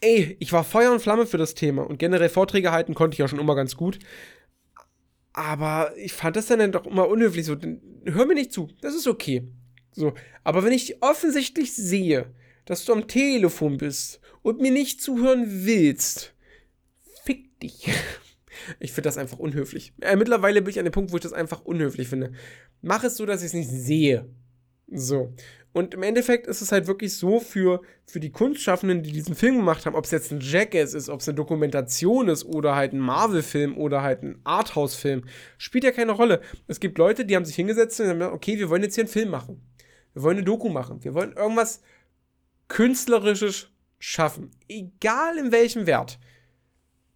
ey, ich war Feuer und Flamme für das Thema und generell Vorträge halten konnte ich ja schon immer ganz gut. Aber ich fand das dann doch immer unhöflich. So, hör mir nicht zu, das ist okay. So, aber wenn ich offensichtlich sehe, dass du am Telefon bist und mir nicht zuhören willst, fick dich. [laughs] Ich finde das einfach unhöflich. Äh, mittlerweile bin ich an dem Punkt, wo ich das einfach unhöflich finde. Mach es so, dass ich es nicht sehe. So. Und im Endeffekt ist es halt wirklich so für, für die Kunstschaffenden, die diesen Film gemacht haben, ob es jetzt ein Jackass ist, ob es eine Dokumentation ist oder halt ein Marvel-Film oder halt ein Arthouse-Film, spielt ja keine Rolle. Es gibt Leute, die haben sich hingesetzt und haben gesagt, okay, wir wollen jetzt hier einen Film machen. Wir wollen eine Doku machen. Wir wollen irgendwas Künstlerisches schaffen. Egal in welchem Wert.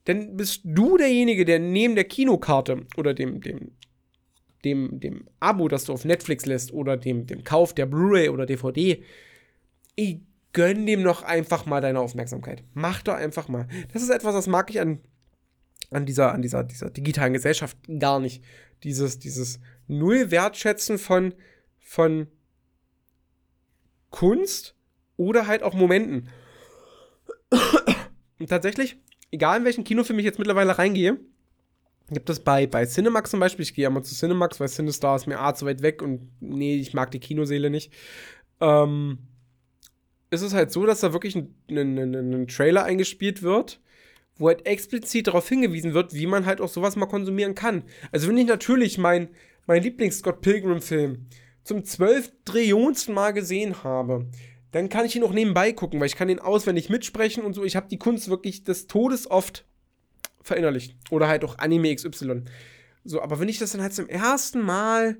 Denn bist du derjenige, der neben der Kinokarte oder dem, dem, dem, dem Abo, das du auf Netflix lässt oder dem, dem Kauf der Blu-ray oder DVD, ich gönn dem noch einfach mal deine Aufmerksamkeit. Mach doch einfach mal. Das ist etwas, das mag ich an, an, dieser, an dieser, dieser digitalen Gesellschaft gar nicht. Dieses, dieses Null-Wertschätzen von, von Kunst oder halt auch Momenten. Und tatsächlich, egal in welchen Kinofilm ich jetzt mittlerweile reingehe, gibt es bei, bei Cinemax zum Beispiel, ich gehe ja mal zu Cinemax, weil Cinestar ist mir A zu weit weg und nee, ich mag die Kinoseele nicht. Ähm, ist es halt so, dass da wirklich ein, ein, ein, ein Trailer eingespielt wird, wo halt explizit darauf hingewiesen wird, wie man halt auch sowas mal konsumieren kann. Also wenn ich natürlich mein, mein Lieblings-Scott Pilgrim-Film zum zwölf Mal gesehen habe, dann kann ich ihn auch nebenbei gucken, weil ich kann ihn auswendig mitsprechen und so. Ich habe die Kunst wirklich des Todes oft verinnerlicht. Oder halt auch Anime XY. So, aber wenn ich das dann halt zum ersten Mal,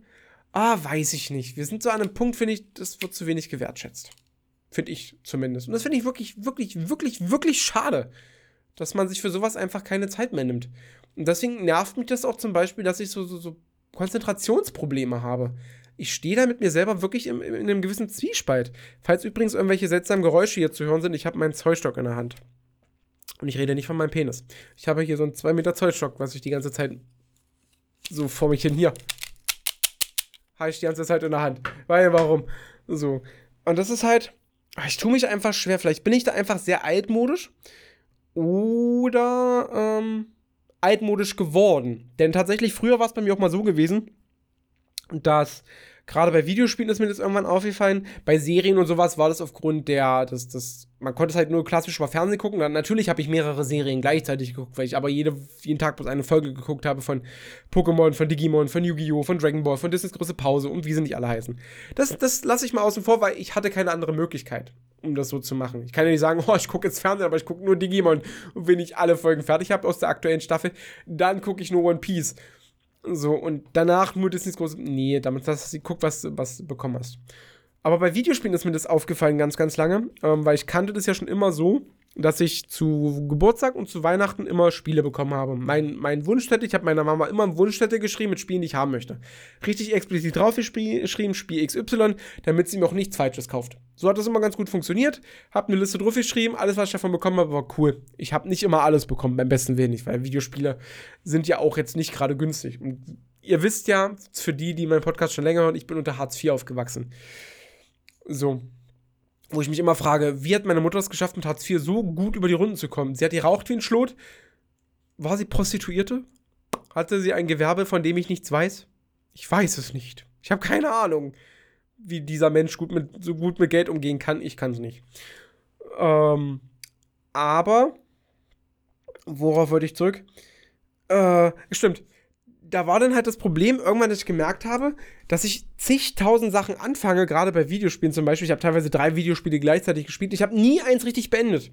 ah, weiß ich nicht. Wir sind so an einem Punkt, finde ich, das wird zu wenig gewertschätzt. Finde ich zumindest. Und das finde ich wirklich, wirklich, wirklich, wirklich schade, dass man sich für sowas einfach keine Zeit mehr nimmt. Und deswegen nervt mich das auch zum Beispiel, dass ich so, so, so Konzentrationsprobleme habe ich stehe da mit mir selber wirklich in, in einem gewissen Zwiespalt. Falls übrigens irgendwelche seltsamen Geräusche hier zu hören sind, ich habe meinen Zollstock in der Hand. Und ich rede nicht von meinem Penis. Ich habe hier so einen 2 Meter Zollstock, was ich die ganze Zeit so vor mich hin hier. Habe ich die ganze Zeit in der Hand. Weil, warum? So. Und das ist halt, ich tue mich einfach schwer. Vielleicht bin ich da einfach sehr altmodisch. Oder ähm, altmodisch geworden. Denn tatsächlich, früher war es bei mir auch mal so gewesen, dass gerade bei Videospielen ist mir das irgendwann aufgefallen. Bei Serien und sowas war das aufgrund der, das, das, man konnte es halt nur klassisch über Fernsehen gucken. Dann, natürlich habe ich mehrere Serien gleichzeitig geguckt, weil ich aber jede, jeden Tag bloß eine Folge geguckt habe von Pokémon, von Digimon, von Yu-Gi-Oh!, von Dragon Ball, von Disney's große Pause und wie sie nicht alle heißen. Das, das lasse ich mal außen vor, weil ich hatte keine andere Möglichkeit, um das so zu machen. Ich kann ja nicht sagen, [laughs] oh, ich gucke jetzt Fernsehen, aber ich gucke nur Digimon. Und wenn ich alle Folgen fertig habe aus der aktuellen Staffel, dann gucke ich nur One Piece. So, und danach nur Disney's große. Nee, damit hast du guck, was, was du bekommen hast. Aber bei Videospielen ist mir das aufgefallen ganz, ganz lange, ähm, weil ich kannte das ja schon immer so, dass ich zu Geburtstag und zu Weihnachten immer Spiele bekommen habe. Mein, mein Wunschstätte, ich habe meiner Mama immer einen Wunschstätte geschrieben mit Spielen, die ich haben möchte. Richtig explizit draufgeschrieben, Spiel XY, damit sie mir auch nichts Falsches kauft. So hat das immer ganz gut funktioniert. Hab eine Liste draufgeschrieben, alles, was ich davon bekommen habe, war cool. Ich habe nicht immer alles bekommen, beim besten nicht, weil Videospiele sind ja auch jetzt nicht gerade günstig. Und ihr wisst ja, für die, die meinen Podcast schon länger hören, ich bin unter Hartz IV aufgewachsen. So, wo ich mich immer frage, wie hat meine Mutter es geschafft, mit Hartz IV so gut über die Runden zu kommen? Sie hat geraucht wie ein Schlot. War sie Prostituierte? Hatte sie ein Gewerbe, von dem ich nichts weiß? Ich weiß es nicht. Ich habe keine Ahnung, wie dieser Mensch gut mit, so gut mit Geld umgehen kann. Ich kann es nicht. Ähm, aber, worauf wollte ich zurück? Äh, stimmt da war dann halt das Problem, irgendwann, dass ich gemerkt habe, dass ich zigtausend Sachen anfange, gerade bei Videospielen zum Beispiel. Ich habe teilweise drei Videospiele gleichzeitig gespielt. Ich habe nie eins richtig beendet.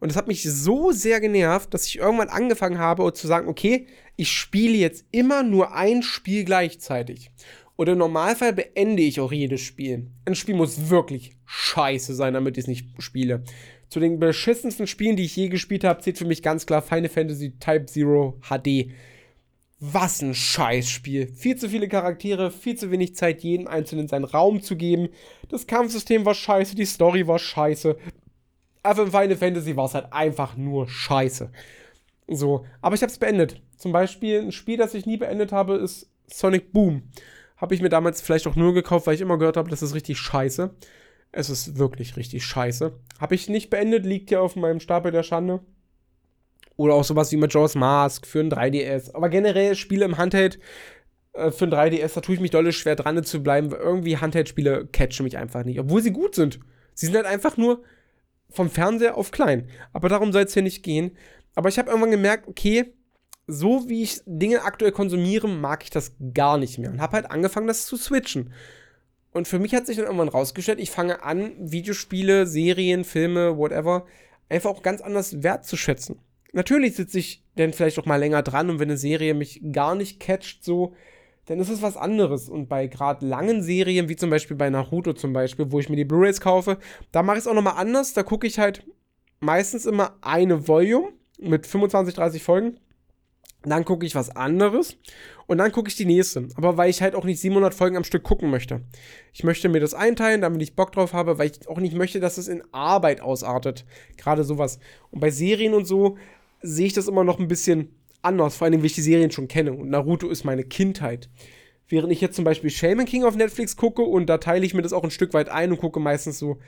Und das hat mich so sehr genervt, dass ich irgendwann angefangen habe zu sagen, okay, ich spiele jetzt immer nur ein Spiel gleichzeitig. Und im Normalfall beende ich auch jedes Spiel. Ein Spiel muss wirklich scheiße sein, damit ich es nicht spiele. Zu den beschissensten Spielen, die ich je gespielt habe, zählt für mich ganz klar Final Fantasy Type Zero HD was ein Scheißspiel. Viel zu viele Charaktere, viel zu wenig Zeit, jedem Einzelnen seinen Raum zu geben. Das Kampfsystem war scheiße, die Story war scheiße. Aber im Final Fantasy war es halt einfach nur scheiße. So, aber ich habe es beendet. Zum Beispiel ein Spiel, das ich nie beendet habe, ist Sonic Boom. Habe ich mir damals vielleicht auch nur gekauft, weil ich immer gehört habe, das ist richtig scheiße. Es ist wirklich richtig scheiße. Habe ich nicht beendet, liegt ja auf meinem Stapel der Schande. Oder auch sowas wie Majora's Mask für ein 3DS. Aber generell Spiele im Handheld äh, für ein 3DS, da tue ich mich dolle schwer dran zu bleiben, weil irgendwie Handheld-Spiele catchen mich einfach nicht. Obwohl sie gut sind. Sie sind halt einfach nur vom Fernseher auf klein. Aber darum soll es hier nicht gehen. Aber ich habe irgendwann gemerkt, okay, so wie ich Dinge aktuell konsumiere, mag ich das gar nicht mehr. Und habe halt angefangen, das zu switchen. Und für mich hat sich dann irgendwann rausgestellt, ich fange an, Videospiele, Serien, Filme, whatever, einfach auch ganz anders wertzuschätzen natürlich sitze ich dann vielleicht auch mal länger dran und wenn eine Serie mich gar nicht catcht, so, dann ist es was anderes. Und bei gerade langen Serien, wie zum Beispiel bei Naruto zum Beispiel, wo ich mir die Blu-rays kaufe, da mache ich es auch nochmal anders. Da gucke ich halt meistens immer eine Volume mit 25, 30 Folgen. Dann gucke ich was anderes und dann gucke ich die nächste. Aber weil ich halt auch nicht 700 Folgen am Stück gucken möchte. Ich möchte mir das einteilen, damit ich Bock drauf habe, weil ich auch nicht möchte, dass es in Arbeit ausartet. Gerade sowas. Und bei Serien und so sehe ich das immer noch ein bisschen anders, vor allem, weil ich die Serien schon kenne. Und Naruto ist meine Kindheit. Während ich jetzt zum Beispiel Shaman King auf Netflix gucke und da teile ich mir das auch ein Stück weit ein und gucke meistens so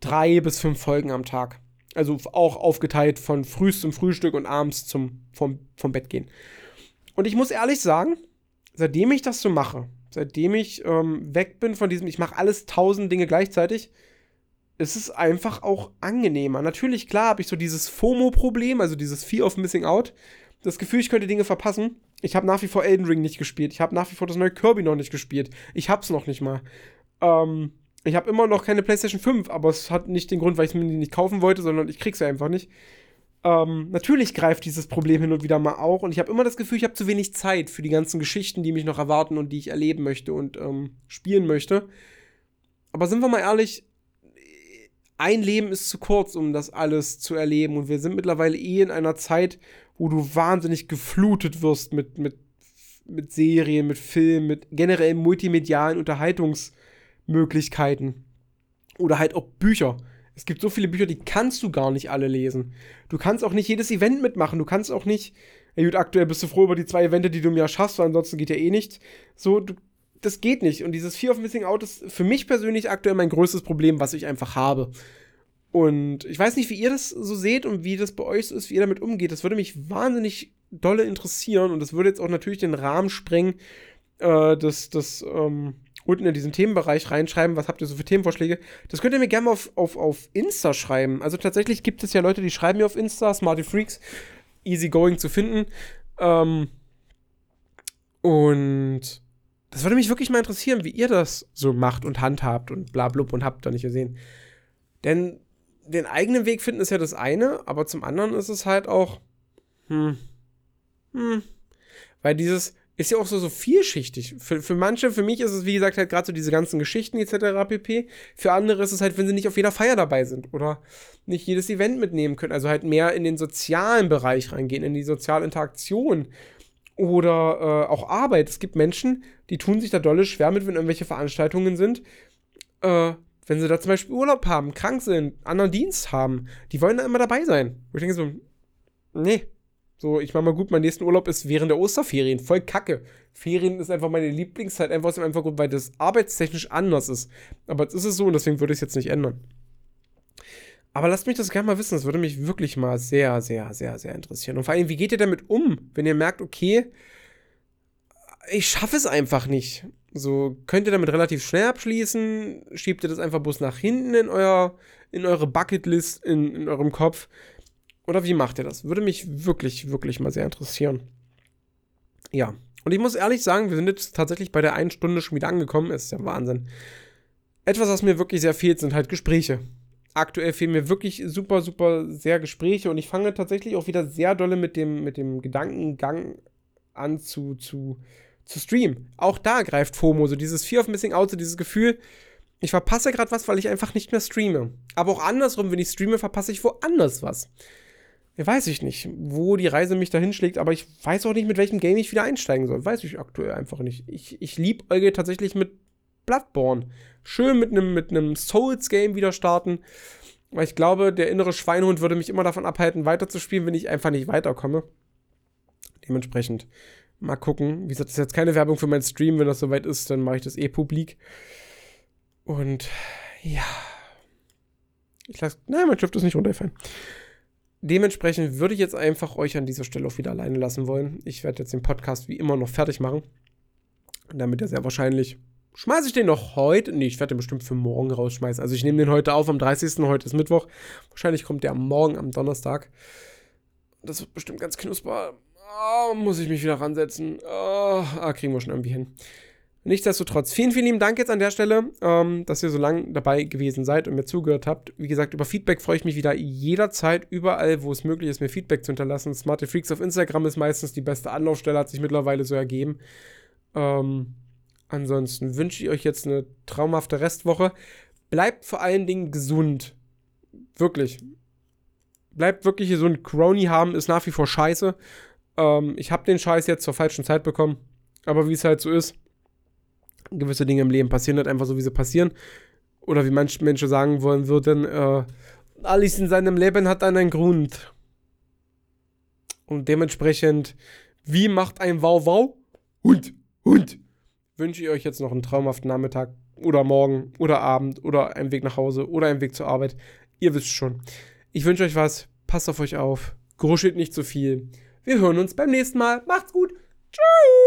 drei bis fünf Folgen am Tag. Also auch aufgeteilt von frühst zum Frühstück und abends zum vom, vom Bett gehen. Und ich muss ehrlich sagen, seitdem ich das so mache, seitdem ich ähm, weg bin von diesem, ich mache alles tausend Dinge gleichzeitig, es ist einfach auch angenehmer. Natürlich, klar, habe ich so dieses FOMO-Problem, also dieses Fear of Missing Out. Das Gefühl, ich könnte Dinge verpassen. Ich habe nach wie vor Elden Ring nicht gespielt. Ich habe nach wie vor das neue Kirby noch nicht gespielt. Ich hab's noch nicht mal. Ähm, ich habe immer noch keine PlayStation 5, aber es hat nicht den Grund, weil ich mir die nicht kaufen wollte, sondern ich krieg's ja einfach nicht. Ähm, natürlich greift dieses Problem hin und wieder mal auch und ich habe immer das Gefühl, ich habe zu wenig Zeit für die ganzen Geschichten, die mich noch erwarten und die ich erleben möchte und ähm, spielen möchte. Aber sind wir mal ehrlich, ein Leben ist zu kurz, um das alles zu erleben. Und wir sind mittlerweile eh in einer Zeit, wo du wahnsinnig geflutet wirst mit, mit, mit Serien, mit Filmen, mit generell multimedialen Unterhaltungsmöglichkeiten. Oder halt auch Bücher. Es gibt so viele Bücher, die kannst du gar nicht alle lesen. Du kannst auch nicht jedes Event mitmachen. Du kannst auch nicht. Ja, gut, aktuell bist du froh über die zwei Events, die du im Jahr schaffst, weil ansonsten geht ja eh nichts. So, du, das geht nicht. Und dieses Fear of Missing Out ist für mich persönlich aktuell mein größtes Problem, was ich einfach habe. Und ich weiß nicht, wie ihr das so seht und wie das bei euch so ist, wie ihr damit umgeht. Das würde mich wahnsinnig dolle interessieren und das würde jetzt auch natürlich den Rahmen sprengen, äh, das, das ähm, unten in diesen Themenbereich reinschreiben. Was habt ihr so für Themenvorschläge? Das könnt ihr mir gerne auf, auf, auf Insta schreiben. Also tatsächlich gibt es ja Leute, die schreiben mir auf Insta, Smarty Freaks, easy going zu finden. Ähm, und das würde mich wirklich mal interessieren, wie ihr das so macht und handhabt und bla blub und habt da nicht gesehen. Denn den eigenen Weg finden ist ja das eine, aber zum anderen ist es halt auch, hm, hm, weil dieses, ist ja auch so, so vielschichtig. Für, für manche, für mich ist es, wie gesagt, halt gerade so diese ganzen Geschichten etc. pp. Für andere ist es halt, wenn sie nicht auf jeder Feier dabei sind oder nicht jedes Event mitnehmen können. Also halt mehr in den sozialen Bereich reingehen, in die soziale Interaktion oder äh, auch Arbeit. Es gibt Menschen, die tun sich da dolle schwer mit, wenn irgendwelche Veranstaltungen sind. Äh, wenn sie da zum Beispiel Urlaub haben, krank sind, anderen Dienst haben, die wollen da immer dabei sein. Wo ich denke so, nee, so, ich mache mal gut, mein nächsten Urlaub ist während der Osterferien. Voll kacke. Ferien ist einfach meine Lieblingszeit, einfach aus dem einfachen Grund, weil das arbeitstechnisch anders ist. Aber jetzt ist es so und deswegen würde ich es jetzt nicht ändern. Aber lasst mich das gerne mal wissen. Das würde mich wirklich mal sehr, sehr, sehr, sehr interessieren. Und vor allem, wie geht ihr damit um, wenn ihr merkt, okay, ich schaffe es einfach nicht. So, könnt ihr damit relativ schnell abschließen? Schiebt ihr das einfach bloß nach hinten in, euer, in eure Bucketlist, in, in eurem Kopf? Oder wie macht ihr das? Würde mich wirklich, wirklich mal sehr interessieren. Ja. Und ich muss ehrlich sagen, wir sind jetzt tatsächlich bei der einen Stunde schon wieder angekommen. Ist ja Wahnsinn. Etwas, was mir wirklich sehr fehlt, sind halt Gespräche. Aktuell fehlen mir wirklich super, super sehr Gespräche und ich fange tatsächlich auch wieder sehr dolle mit dem, mit dem Gedankengang an zu, zu, zu streamen. Auch da greift FOMO, so dieses Fear of Missing Out, so dieses Gefühl, ich verpasse gerade was, weil ich einfach nicht mehr streame. Aber auch andersrum, wenn ich streame, verpasse ich woanders was weiß ich nicht, wo die Reise mich dahin schlägt, aber ich weiß auch nicht, mit welchem Game ich wieder einsteigen soll. Weiß ich aktuell einfach nicht. Ich, ich liebäuge tatsächlich mit Bloodborne. Schön mit einem mit Souls-Game wieder starten. Weil ich glaube, der innere Schweinhund würde mich immer davon abhalten, weiterzuspielen, wenn ich einfach nicht weiterkomme. Dementsprechend mal gucken. Wie gesagt, das ist jetzt keine Werbung für meinen Stream. Wenn das soweit ist, dann mache ich das eh publik. Und ja. Ich lasse. Nein, mein Shift ist nicht runtergefallen dementsprechend würde ich jetzt einfach euch an dieser Stelle auch wieder alleine lassen wollen. Ich werde jetzt den Podcast wie immer noch fertig machen. Damit er sehr wahrscheinlich. Schmeiße ich den noch heute? Nee, ich werde den bestimmt für morgen rausschmeißen. Also ich nehme den heute auf am 30. Heute ist Mittwoch. Wahrscheinlich kommt der morgen am Donnerstag. Das wird bestimmt ganz knusper. Oh, muss ich mich wieder ransetzen. Oh, ah, kriegen wir schon irgendwie hin. Nichtsdestotrotz, vielen, vielen lieben Dank jetzt an der Stelle, ähm, dass ihr so lange dabei gewesen seid und mir zugehört habt. Wie gesagt, über Feedback freue ich mich wieder jederzeit, überall, wo es möglich ist, mir Feedback zu hinterlassen. Smarte Freaks auf Instagram ist meistens die beste Anlaufstelle, hat sich mittlerweile so ergeben. Ähm, ansonsten wünsche ich euch jetzt eine traumhafte Restwoche. Bleibt vor allen Dingen gesund. Wirklich. Bleibt wirklich gesund. Crony haben ist nach wie vor scheiße. Ähm, ich habe den Scheiß jetzt zur falschen Zeit bekommen. Aber wie es halt so ist gewisse Dinge im Leben passieren halt einfach so, wie sie passieren. Oder wie manche Menschen sagen wollen würden, äh, alles in seinem Leben hat einen Grund. Und dementsprechend, wie macht ein Wow-Wow? Hund, Hund. Wünsche ich euch jetzt noch einen traumhaften Nachmittag oder Morgen oder Abend oder einen Weg nach Hause oder einen Weg zur Arbeit. Ihr wisst schon. Ich wünsche euch was. Passt auf euch auf. Gruschelt nicht zu viel. Wir hören uns beim nächsten Mal. Macht's gut. Tschüss.